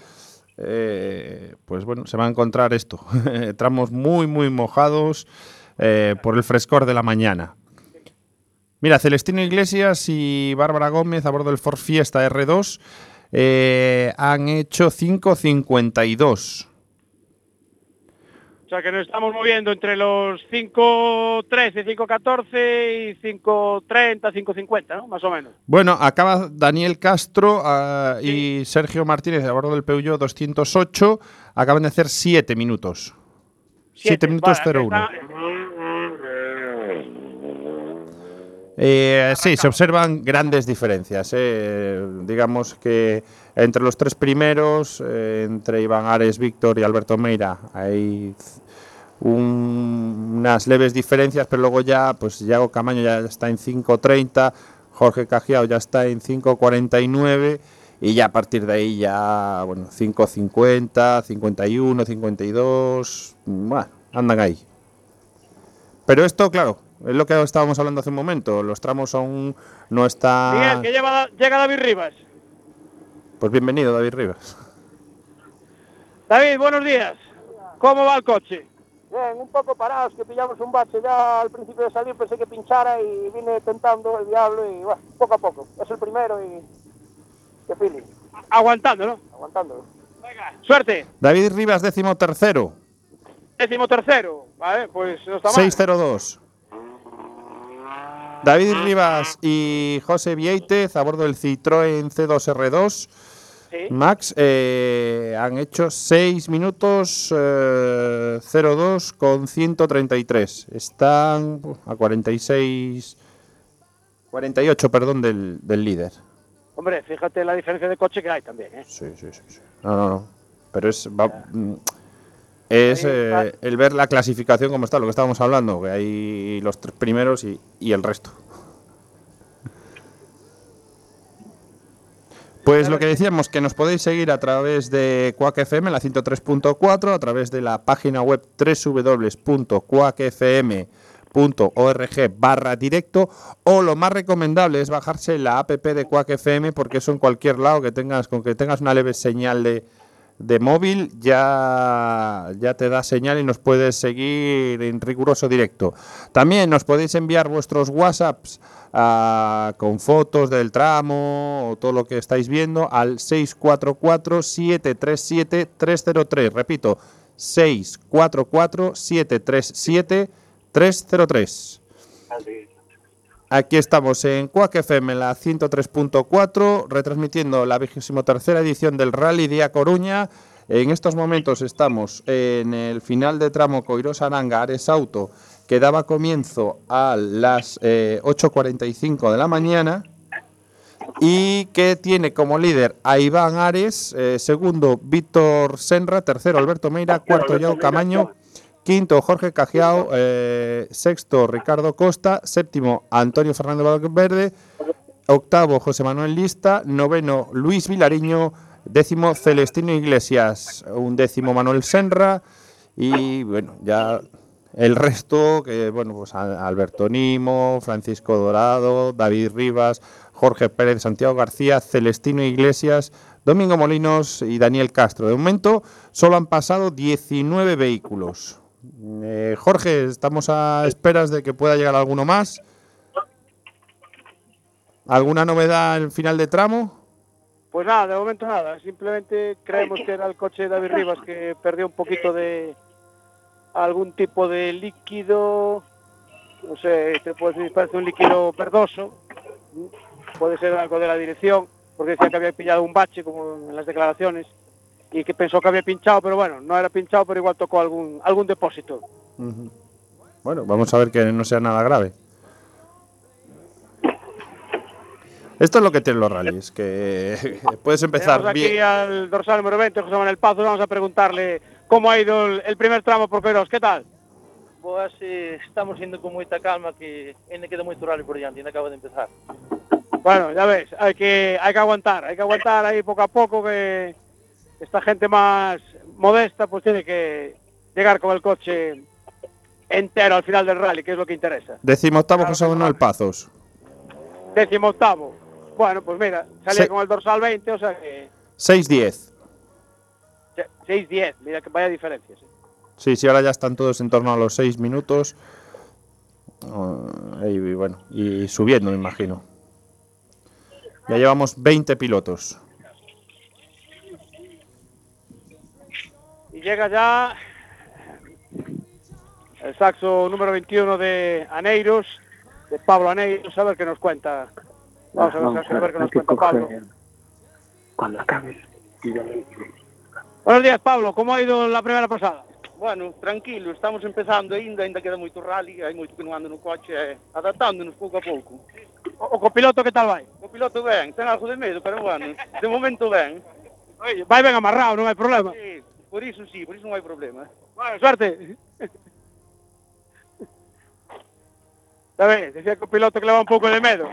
eh, pues bueno, se va a encontrar esto, tramos muy, muy mojados eh, por el frescor de la mañana. Mira, Celestino Iglesias y Bárbara Gómez a bordo del Ford Fiesta R2 eh, han hecho 5.52. O sea que nos estamos moviendo entre los 5.13, 5.14 y 5.30, 5.50, ¿no? Más o menos. Bueno, acaba Daniel Castro ah, y Sergio Martínez a bordo del Peugeot 208. Acaban de hacer 7 minutos. 7 minutos Vale, 01. está- Eh, sí, se observan grandes diferencias. eh. Digamos que entre los tres primeros, eh, entre Iván Ares, Víctor y Alberto Meira, hay un- unas leves diferencias, pero luego ya, pues Yago Camaño ya está en 5.30, Jorge Cajiao ya está en 5.49 y ya a partir de ahí ya, bueno, 5.50, 51, 52, bueno, andan ahí. Pero esto, claro, es lo que estábamos hablando hace un momento. Los tramos aún no Miguel, están. que lleva, llega David Rivas. Pues bienvenido, David Rivas. David, buenos días. ¿Cómo va el coche? Bien, un poco parados, que pillamos un bache ya al principio de salir, pensé que pinchara y vine tentando el diablo y bueno, poco a poco. Es el primero y qué feeling, Aguantando, ¿no? aguantándolo. Suerte. David Rivas, décimo tercero, Décimo tercero. Vale, pues no está mal. 602. David Rivas y José Vieitez a bordo del Citroën C2R2. Max eh, han hecho 6 minutos eh, 02 con 133. Están a 46. 48, perdón, del, del líder. Hombre, fíjate la diferencia de coche que hay también, ¿eh? Sí, sí, sí. sí. No, no, no. Pero es. va- mm, es eh, el ver la clasificación como está, lo que estábamos hablando, que hay los tres primeros y, y el resto. Pues lo que decíamos, que nos podéis seguir a través de Quack FM, la 103.4, a través de la página web www.quackfm.org barra directo o lo más recomendable es bajarse la app de Quack FM porque eso en cualquier lado que tengas, con que tengas una leve señal de, de móvil ya, ya te da señal y nos puedes seguir en riguroso directo. También nos podéis enviar vuestros WhatsApps ah, con fotos del tramo o todo lo que estáis viendo al 644-737-303. Repito, 644-737-303. Aquí estamos en Quack FM, la 103.4, retransmitiendo la vigésimo tercera edición del Rally Día Coruña. En estos momentos estamos en el final de tramo Coirós Aranga Ares Auto, que daba comienzo a las eh, 8.45 de la mañana y que tiene como líder a Iván Ares, eh, segundo Víctor Senra, tercero Alberto Meira, cuarto Yao Camaño, quinto Jorge Cajiao, eh, sexto Ricardo Costa, séptimo Antonio Fernández Valverde octavo José Manuel Lista, noveno Luis Vilariño, décimo Celestino Iglesias, un décimo Manuel Senra y bueno, ya el resto, que bueno, pues Alberto Nimo, Francisco Dorado, David Rivas, Jorge Pérez, Santiago García, Celestino Iglesias, Domingo Molinos y Daniel Castro. De momento solo han pasado 19 vehículos. Eh, Jorge, estamos a esperas de que pueda llegar alguno más. ¿Alguna novedad al final de tramo? Pues nada, de momento nada. Simplemente creemos que era el coche de David Rivas que perdió un poquito de algún tipo de líquido. No sé, te puedo decir, parece un líquido verdoso. Puede ser algo de la dirección, porque decía que había pillado un bache, como en las declaraciones, y que pensó que había pinchado, pero bueno, no era pinchado, pero igual tocó algún, algún depósito. Bueno, vamos a ver que no sea nada grave. Esto es lo que tienen los rallies, que puedes empezar Tenemos aquí bien. al dorsal número 20, José Manuel Pazos. Vamos a preguntarle cómo ha ido el, el primer tramo por Queiroz. ¿Qué tal? Pois eh, estamos indo con moita calma que ainda queda moito rally por diante, ainda acaba de empezar. Bueno, ya ves, hay que, hay que aguantar, hay que aguantar ahí poco a poco que esta gente más modesta pues tiene que llegar con el coche entero al final del rally, que es lo que interesa. Décimo octavo José Manuel Pazos. Décimo octavo. Bueno, pues mira, salía Se- con el dorsal 20, o sea que 6-10. 6-10, mira que vaya diferencias. Sí, sí, ahora ya están todos en torno a los 6 minutos. Ah, y bueno, y subiendo, me imagino. Ya llevamos 20 pilotos. Y llega ya el saxo número 21 de Aneiros, de Pablo Aneiros, a ver qué nos cuenta. Vamos a ver, vamos a ver que nos cuenta Pablo. Cuando acabes, pídale. Buenos días, Pablo. Como ha ido la primeira pasada? Bueno, tranquilo, estamos empezando ainda, ainda queda moito rally, hai moito que non ando no coche, eh, adaptándonos pouco a pouco. O, o copiloto que tal vai? O copiloto ben, ten algo de medo, pero bueno, de momento ben. Oye, vai ben amarrado, non hai problema. Sí, por iso sí, por iso non hai problema. Bueno, suerte. ¿Sabes? Decía que un piloto que le va un poco de miedo.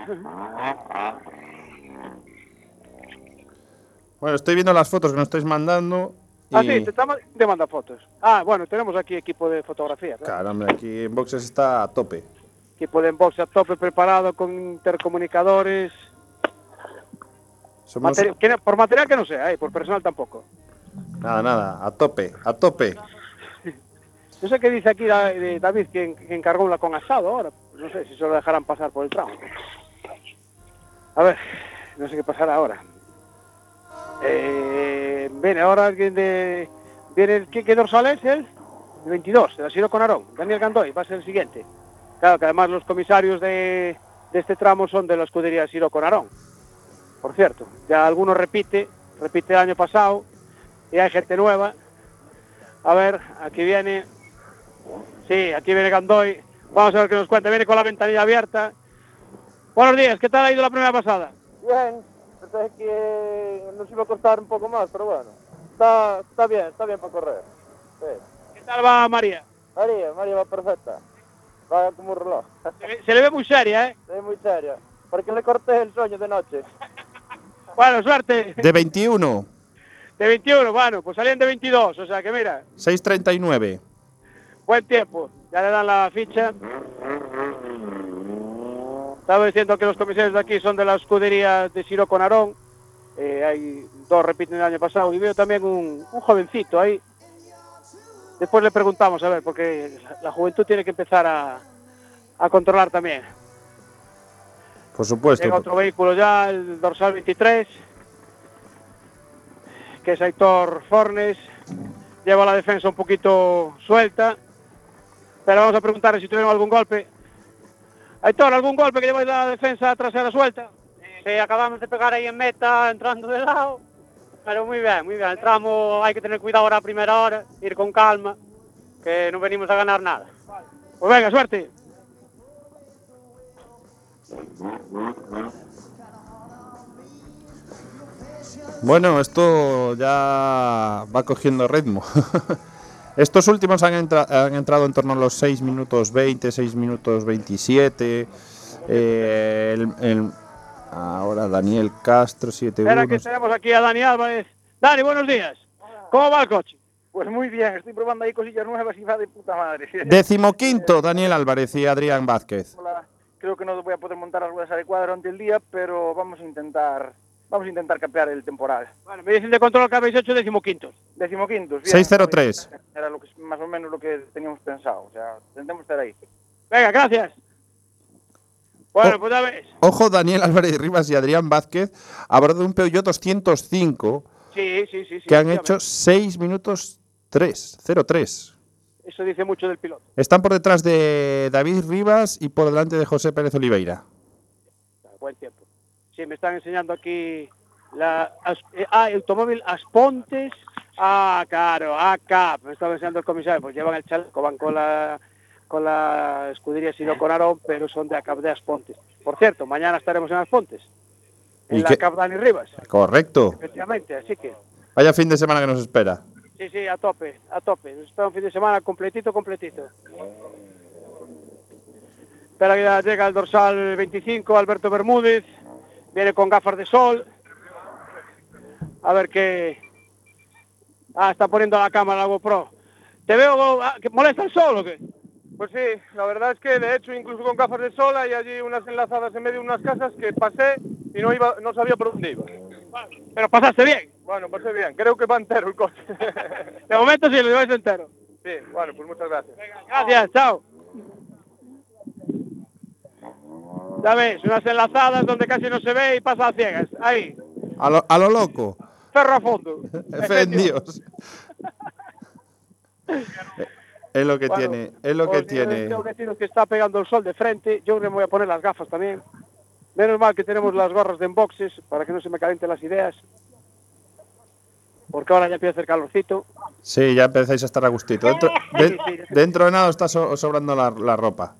Bueno, estoy viendo las fotos que nos estáis mandando. Y... Ah, sí, te, está ma- te manda fotos. Ah, bueno, tenemos aquí equipo de fotografía. claro. Hombre, aquí en boxes está a tope. Equipo de boxe a tope preparado con intercomunicadores. Somos... Materi- que no- por material que no sea, eh, por personal tampoco. Nada, nada, a tope, a tope. No sé qué dice aquí de David que, que encargó una con asado ahora. No sé si se lo dejarán pasar por el tramo. A ver, no sé qué pasará ahora. Eh, viene ahora alguien de... Viene el, ¿qué, qué dorsal es él? El 22, el Asiro Conarón. Daniel Gandoy, va a ser el siguiente. Claro que además los comisarios de, de este tramo son de la escudería Asiro Conarón. Por cierto, ya alguno repite, repite el año pasado, y hay gente nueva. A ver, aquí viene Sí, aquí viene Gandoy. Vamos a ver qué nos cuenta. Viene con la ventanilla abierta. Buenos días, ¿qué tal ha ido la primera pasada? Bien, pensé que nos iba a costar un poco más, pero bueno, está, está bien, está bien para correr. Sí. ¿Qué tal va María? María, María va perfecta. Va como un reloj. Se le ve muy seria, ¿eh? Se ve muy seria. Porque le corté el sueño de noche. Bueno, suerte. De 21, De 21, bueno, pues salían de 22, o sea que mira, 6.39. buen tiempo. Ya le dan la ficha. Estaba diciendo que los comisarios de aquí son de la escudería de Siro Conarón. Eh, hay dos repiten el año pasado y veo también un, un jovencito ahí. Después le preguntamos, a ver, porque la juventud tiene que empezar a, a controlar también. Por supuesto. Llega otro vehículo ya, el dorsal 23, que es Aitor Fornes. Lleva la defensa un poquito suelta, pero vamos a preguntarle si tuvieron algún golpe. Aitor, ¿algún golpe que lleváis la defensa trasera suelta? Sí, acabamos de pegar ahí en meta entrando de lado. Pero muy bien, muy bien. El tramo hay que tener cuidado ahora a primera hora, ir con calma, que no venimos a ganar nada. Pues venga, suerte. Bueno, esto ya va cogiendo ritmo. Estos últimos han, entra- han entrado en torno a los 6 minutos 20, 6 minutos 27. Eh, el, el- Ahora Daniel Castro, 7 Espera que tenemos aquí a Dani Álvarez. Dani, buenos días. ¿Cómo va el coche? Pues muy bien, estoy probando ahí cosillas nuevas y va de puta madre. Decimoquinto, Daniel Álvarez y Adrián Vázquez. Hola. Creo que no voy a poder montar las ruedas adecuadas durante el día, pero vamos a intentar vamos a intentar capear el temporal. Bueno, me dicen de control que habéis hecho decimoquintos. Decimoquintos, bien. 603. Era lo que, más o menos lo que teníamos pensado, o sea, intentemos estar ahí. Venga, gracias. Bueno, pues ya ves. Ojo, Daniel Álvarez Rivas y Adrián Vázquez a bordo de un Peugeot 205 Sí, sí, sí. sí que han hecho 6 minutos 3, 03. Eso dice mucho del piloto. Están por detrás de David Rivas y por delante de José Pérez Oliveira. Buen tiempo. Sí, me están enseñando aquí la as- eh, ah, automóvil Aspontes. Ah, claro, ACAP. Me estaba enseñando el comisario. Pues llevan el chaleco, van con la con la escudería sino con Arón, pero son de ACAP de Aspontes. Por cierto, mañana estaremos en Aspontes. En ¿Y la? ACAP Dani Rivas. Correcto. Efectivamente, así que Vaya fin de semana que nos espera. sí, sí, a tope, a tope. Nos espera un fin de semana completito, completito. Espera que ya llega el dorsal 25, Alberto Bermúdez. Viene con gafas de sol. A ver qué... Ah, está poniendo la cámara la GoPro. Te veo... ah, ¿que ¿Molesta el sol o qué? Pues sí, la verdad es que de hecho incluso con gafas de sol hay allí unas enlazadas en medio de unas casas que pasé y no iba, no sabía por dónde iba. Pero pasaste bien. Bueno, pasé bien, creo que va entero el coche. De momento sí, lo lleváis entero. sí, bueno, pues muchas gracias. Gracias, chao. Ya ves, unas enlazadas donde casi no se ve y pasa a ciegas. Ahí, A lo, a lo loco. ferro a fondo. Fe en Dios. es lo que Bueno, tiene, es lo que Pues, tiene. Tengo que que está pegando el sol de frente. Yo me voy a poner las gafas también. Menos mal que tenemos las gorras de enboxes para que no se me calienten las ideas. Porque ahora ya empieza a hacer calorcito. Sí, ya empezáis a estar a gustito. Dentro de, dentro de nada os está so- sobrando la, la ropa.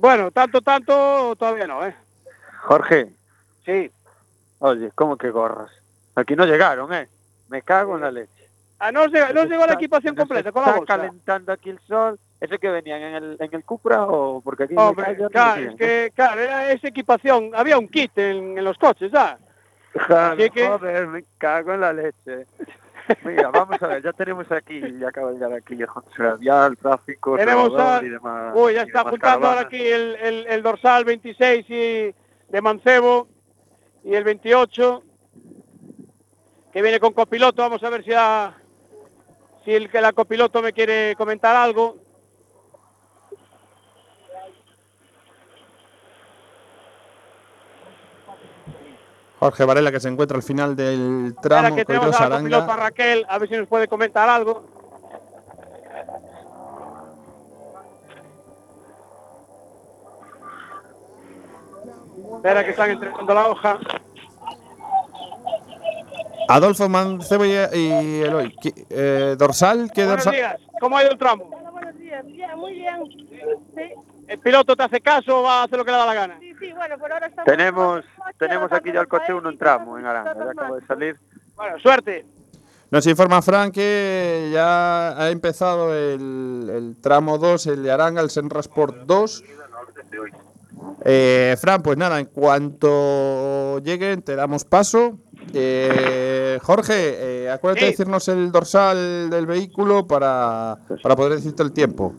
Bueno, tanto, tanto, todavía no, ¿eh? Jorge. Sí. Oye, ¿cómo que gorras? Aquí no llegaron, ¿eh? Me cago en la leche. Ah, no llegó, no llegó la equipación completa con la está calentando aquí el sol. ¿Ese que venían en el, en el Cupra o porque aquí Hombre, claro, es que, claro, era esa equipación, había un kit en, en los coches, ¿ya? Claro, así que- Joder, me cago en la leche. Mira, vamos a ver, ya tenemos aquí, ya acaba de llegar aquí el Vial, tráfico, Tenemos Salvador a- y demás. Uy, ya está demás juntando ahora aquí el, el- el dorsal 26 y de Mancebo y el 28 que viene con copiloto. Vamos a ver si, la- si el que la copiloto me quiere comentar algo. Jorge Varela que se encuentra al final del tramo que tenemos a la copiloto. Raquel, a ver si nos puede comentar algo. Espera que están entregando la hoja. Adolfo Mancebo y, Eloy. ¿Qué- eh, dorsal, ¿qué Buenos dorsal? días, ¿cómo ha ido el tramo? buenos días. Bien, muy bien. Sí, ¿El piloto te hace caso o va a hacer lo que le da la gana? sí, sí, bueno, por ahora estamos... Tenemos, tenemos aquí ya el coche uno en tramo, en Aranda, ya acaba de salir. Bueno, suerte. Nos informa Fran que ya ha empezado el, el tramo 2, el de Aranga, el Senra Sport 2. Eh, Fran, pues nada, en cuanto lleguen te damos paso. Eh, Jorge, eh, acuérdate de decirnos el dorsal del vehículo para, para poder decirte el tiempo.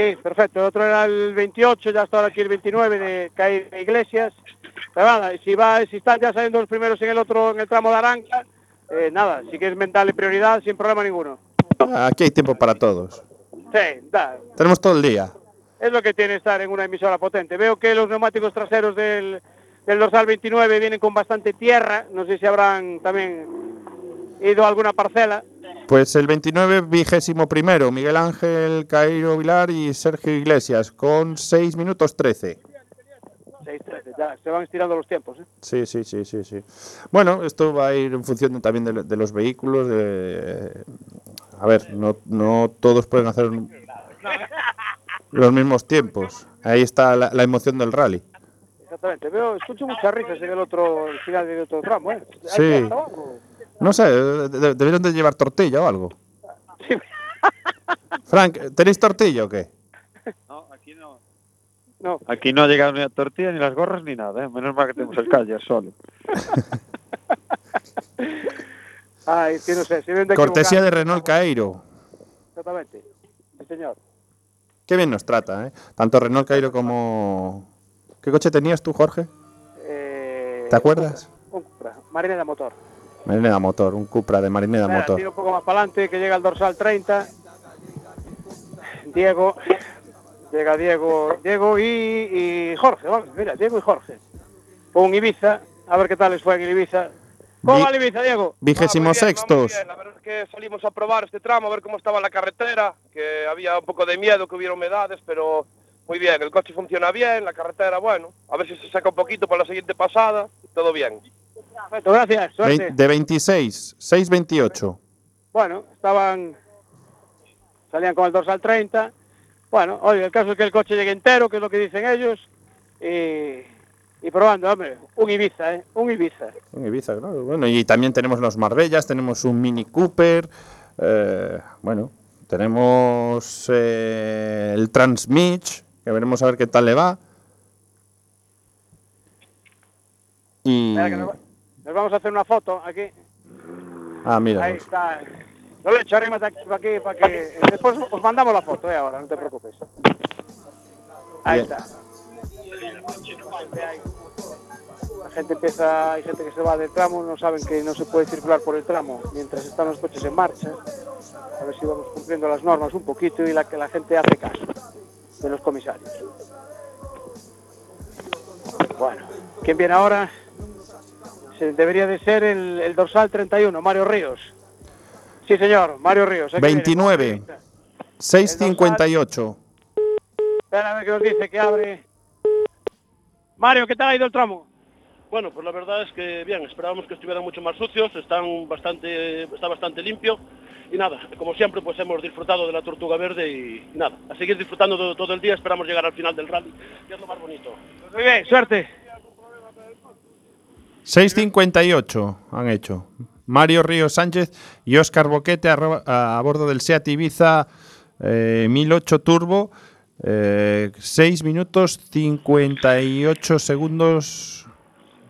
Sí, perfecto. El otro era el 28, ya está ahora aquí el 29 de Calle Iglesias. Pero nada, si va, si están ya saliendo los primeros en el otro, en el tramo de Aranca, eh, nada, si quieres mental prioridad, sin problema ninguno. Aquí hay tiempo para todos. Sí, da. Tenemos todo el día. Es lo que tiene estar en una emisora potente. Veo que los neumáticos traseros del, del dorsal 29 vienen con bastante tierra. No sé si habrán también ido a alguna parcela. Pues el 29, vigésimo primero, Miguel Ángel Cairo Vilar y Sergio Iglesias, con 6 minutos 13. 6-13, ya, se van estirando los tiempos. ¿eh? Sí, sí, sí, sí, sí. Bueno, esto va a ir en función también de, de los vehículos. de- a ver, no, no todos pueden hacer los mismos tiempos. Ahí está la, la emoción del rally. Exactamente. Veo, escucho muchas risas en el otro el final del otro tramo. ¿eh? ¿Hay Sí. No sé, de- de- debieron de llevar tortilla o algo. Frank, ¿tenéis tortilla o qué? No, aquí no. No. Aquí no ha llegado ni la tortilla, ni las gorras, ni nada, ¿eh? Menos mal que tenemos el calle solo. Ay, que no sé, si vende Cortesía de Renault Cairo. Exactamente. Sí, señor. Qué bien nos trata, ¿eh? Tanto Renault Cairo como... ¿Qué coche tenías tú, Jorge? Eh, ¿Te acuerdas? Un Cupra, Marina de motor. Marineda Motor, un Cupra de Marineda Espera, Motor. tiro un poco más para adelante, que llega el dorsal 30. Diego. Llega Diego, Diego y, y Jorge, vamos, mira, Diego y Jorge. Con Ibiza, a ver qué tal les fue en Ibiza. ¿Cómo va el Ibiza, Diego? Vigésimo sextos. La verdad es que salimos a probar este tramo, a ver cómo estaba la carretera, que había un poco de miedo que hubiera humedades, pero muy bien, el coche funciona bien, la carretera, bueno, a ver si se saca un poquito para la siguiente pasada, todo bien. Perfecto, gracias, suerte. De 26, 628. Bueno, estaban. Salían con el dorsal 30. Bueno, oye, el caso es que el coche llegue entero, que es lo que dicen ellos. Y, y probando, hombre, un Ibiza, ¿eh? Un Ibiza. Un Ibiza, claro. Bueno, y también tenemos los Marbellas, tenemos un Mini Cooper, eh, bueno, tenemos eh, el Transmich, que veremos a ver qué tal le va. Y... Que nos, nos vamos a hacer una foto aquí. Ah, mira. Ahí está. Lo he hecho, arrímate aquí para aquí, para que... Después os mandamos la foto, ¿eh? Ahora, no te preocupes. Ahí Bien. está. La gente empieza, hay gente que se va del tramo, no saben que no se puede circular por el tramo mientras están los coches en marcha. A ver si vamos cumpliendo las normas un poquito y la que la gente hace caso de los comisarios. Bueno, ¿quién viene ahora? Debería de ser el, el dorsal 31, Mario Ríos. Sí, señor, Mario Ríos. aquí viene. 29, 658. Espera a ver qué nos dice, que abre. Mario, ¿qué tal ha ido el tramo? Bueno, pues la verdad es que bien, esperábamos que estuvieran mucho más sucios, están bastante, está bastante limpio y nada, como siempre pues hemos disfrutado de la tortuga verde y, y nada, a seguir disfrutando todo, todo el día, esperamos llegar al final del rally, que es lo más bonito. Muy bien, suerte. 658 han hecho. Mario Ríos Sánchez y Óscar Boquete a, bordo del Seat Ibiza eh, 1008 Turbo. 6 minutos 58 segundos.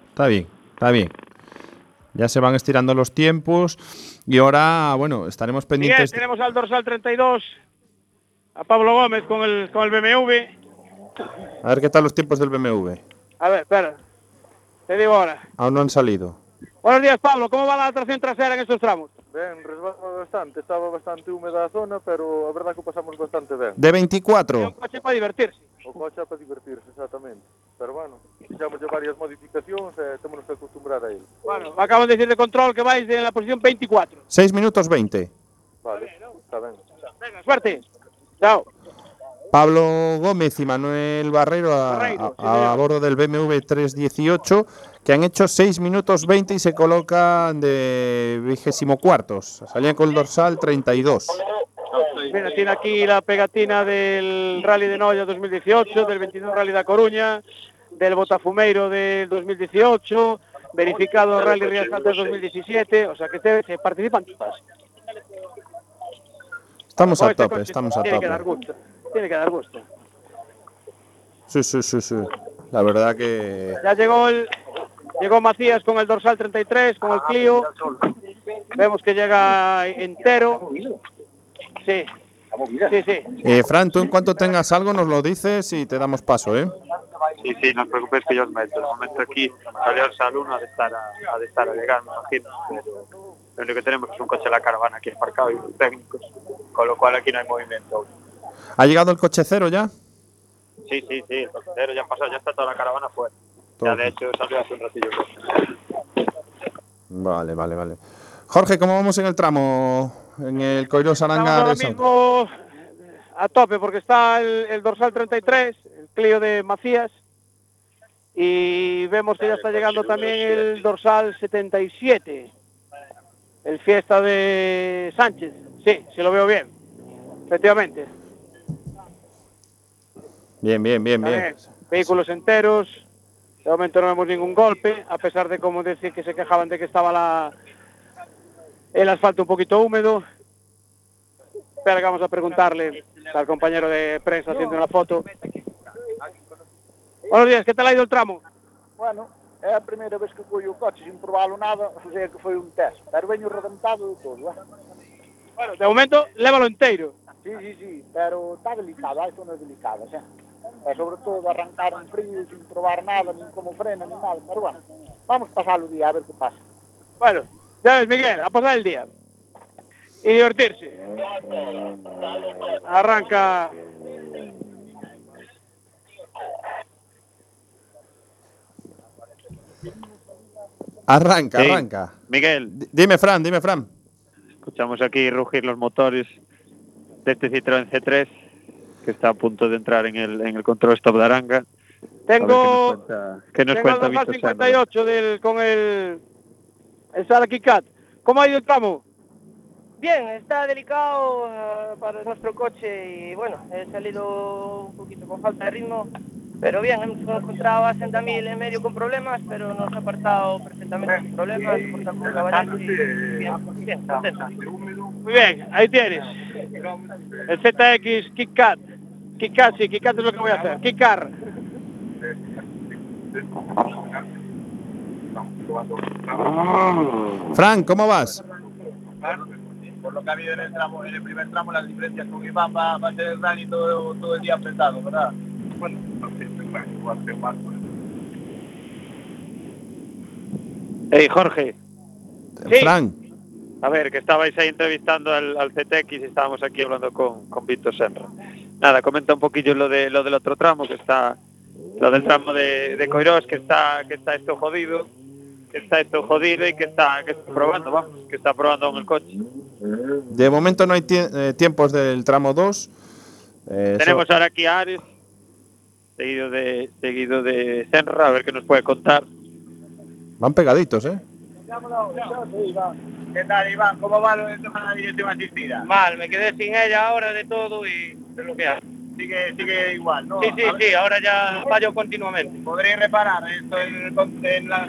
Está bien, está bien. Ya se van estirando los tiempos y ahora, bueno, estaremos pendientes. tenemos al dorsal 32, a Pablo Gómez con el, con el BMW. A ver qué tal los tiempos del BMW. A ver, espera. Te digo ahora. Aún no han salido. Buenos días, Pablo. ¿Cómo va la tracción trasera en estos tramos? Ben, resbala bastante, estaba bastante húmeda a zona, pero a verdad que pasamos bastante ben. De 24. coche para divertirse. O coche para divertirse, exactamente. Pero bueno, fixamos varias modificacións e temos que acostumbrar a ele. Bueno, me acaban de decir de control que vais en la posición 24. 6 minutos 20. Vale, está ben. Venga, suerte. Chao. Pablo Gómez y Manuel Barrero a, bordo del BMW 318, que han hecho 6 minutos 20 y se colocan de vigésimo cuartos. Salían con el dorsal 32. Mira, tiene aquí la pegatina del Rally de Noia 2018, del 22 Rally da Coruña, del Botafumeiro del 2018, verificado Rally Rías Altas 2017, o sea que se, se participan todas. Estamos a Este tope, estamos a tope. Tiene que dar gusto. Sí, sí, sí, sí. La verdad que... Ya llegó el llegó Macías con el dorsal 33, con el Clio. Vemos que llega entero. Sí. Sí, sí. Eh, Fran, tú en cuanto tengas algo nos lo dices y te damos paso, ¿eh? Sí, sí, no os preocupéis que yo os meto. De momento aquí salió el Saluno ha de estar a, de estar a llegar, me imagino. Pero lo único que tenemos es un coche de la caravana aquí aparcado y los técnicos, con lo cual aquí no hay movimiento. ¿Ha llegado el coche cero ya? Sí, sí, sí, el cocetero ya ha pasado, ya está toda la caravana fuera. Ya de hecho salió hace un ratillo. Vale, vale, vale. Jorge, ¿cómo vamos en el tramo? En el Coiro Saranga ahora mismo a tope porque está el, el dorsal 33, el Clio de Macías. Y vemos que ya está llegando también el dorsal 77, el Fiesta de Sánchez. Sí, si lo veo bien, efectivamente. Bien, bien, bien, bien. Vehículos enteros. De momento no vemos ningún golpe, a pesar de como decir que se quejaban de que estaba la, el asfalto un poquito húmedo. Que vamos a preguntarle al compañero de prensa haciendo una foto. Buenos días, ¿qué tal ha ido el tramo? Bueno, é a primeira vez que collo o coche sin probalo nada, o sea que foi un test, pero veño redentado de todo, eh? Bueno, de momento, lévalo inteiro. Sí, sí, sí, pero está delicado, hai zonas delicadas, eh? Sobre todo arrancar en frío sin probar nada, nin como frena, nin nada, pero bueno, vamos pasar o día a ver que pasa. Bueno, ya ves, Miguel, a pasar el día. Y divertirse. Arranca. Arranca, Sí. arranca. Miguel. Dime, Fran, dime, Fran. Escuchamos aquí rugir los motores de este Citroën C3 que está a punto de entrar en el, en el control stop de Aranga. Tengo, ¿Qué nos tengo cuenta el 2 Víctor Serna? 58 del, con el, el Sara Cat. ¿Cómo ha ido el tramo? Bien, está delicado eh, para nuestro coche y bueno, he salido un poquito con falta de ritmo, pero bien, hemos encontrado a 60.000 en medio con problemas, pero nos ha apartado perfectamente sin problemas, soportado con caballeros y bien, bien, contento. Muy bien, ahí tienes. El ZX Kit Kat. Kit Kat, sí, Kit Kat es lo que voy a hacer. Kit Car. Fran, ¿cómo vas? Por lo que ha habido en el tramo, en el primer tramo, las diferencias con Iván va, va a ser el rally todo, todo el día apretado, ¿verdad? Bueno, no sé, igual que más. Hey, Jorge. Fran. A ver, que estabais ahí entrevistando al, al CTX y estábamos aquí hablando con, con Víctor Senra. Nada, comenta un poquillo lo de lo del otro tramo, que está, lo del tramo de, de Coirós, que está, que está esto jodido, que está esto jodido y que está, que está probando, vamos, que está probando en el coche. De momento no hay tie- eh, tiempos del tramo 2. Eh, Tenemos so- ahora aquí a Ares, seguido de, seguido de Senra, a ver qué nos puede contar. Van pegaditos, ¿eh? ¿Qué tal, Iván? ¿Cómo va tema de la dirección asistida? Mal, me quedé sin ella ahora de todo y es lo que hay. Sigue, sigue igual, ¿no? Sí, sí, sí, ahora ya fallo continuamente. ¿Podréis reparar esto en, en la...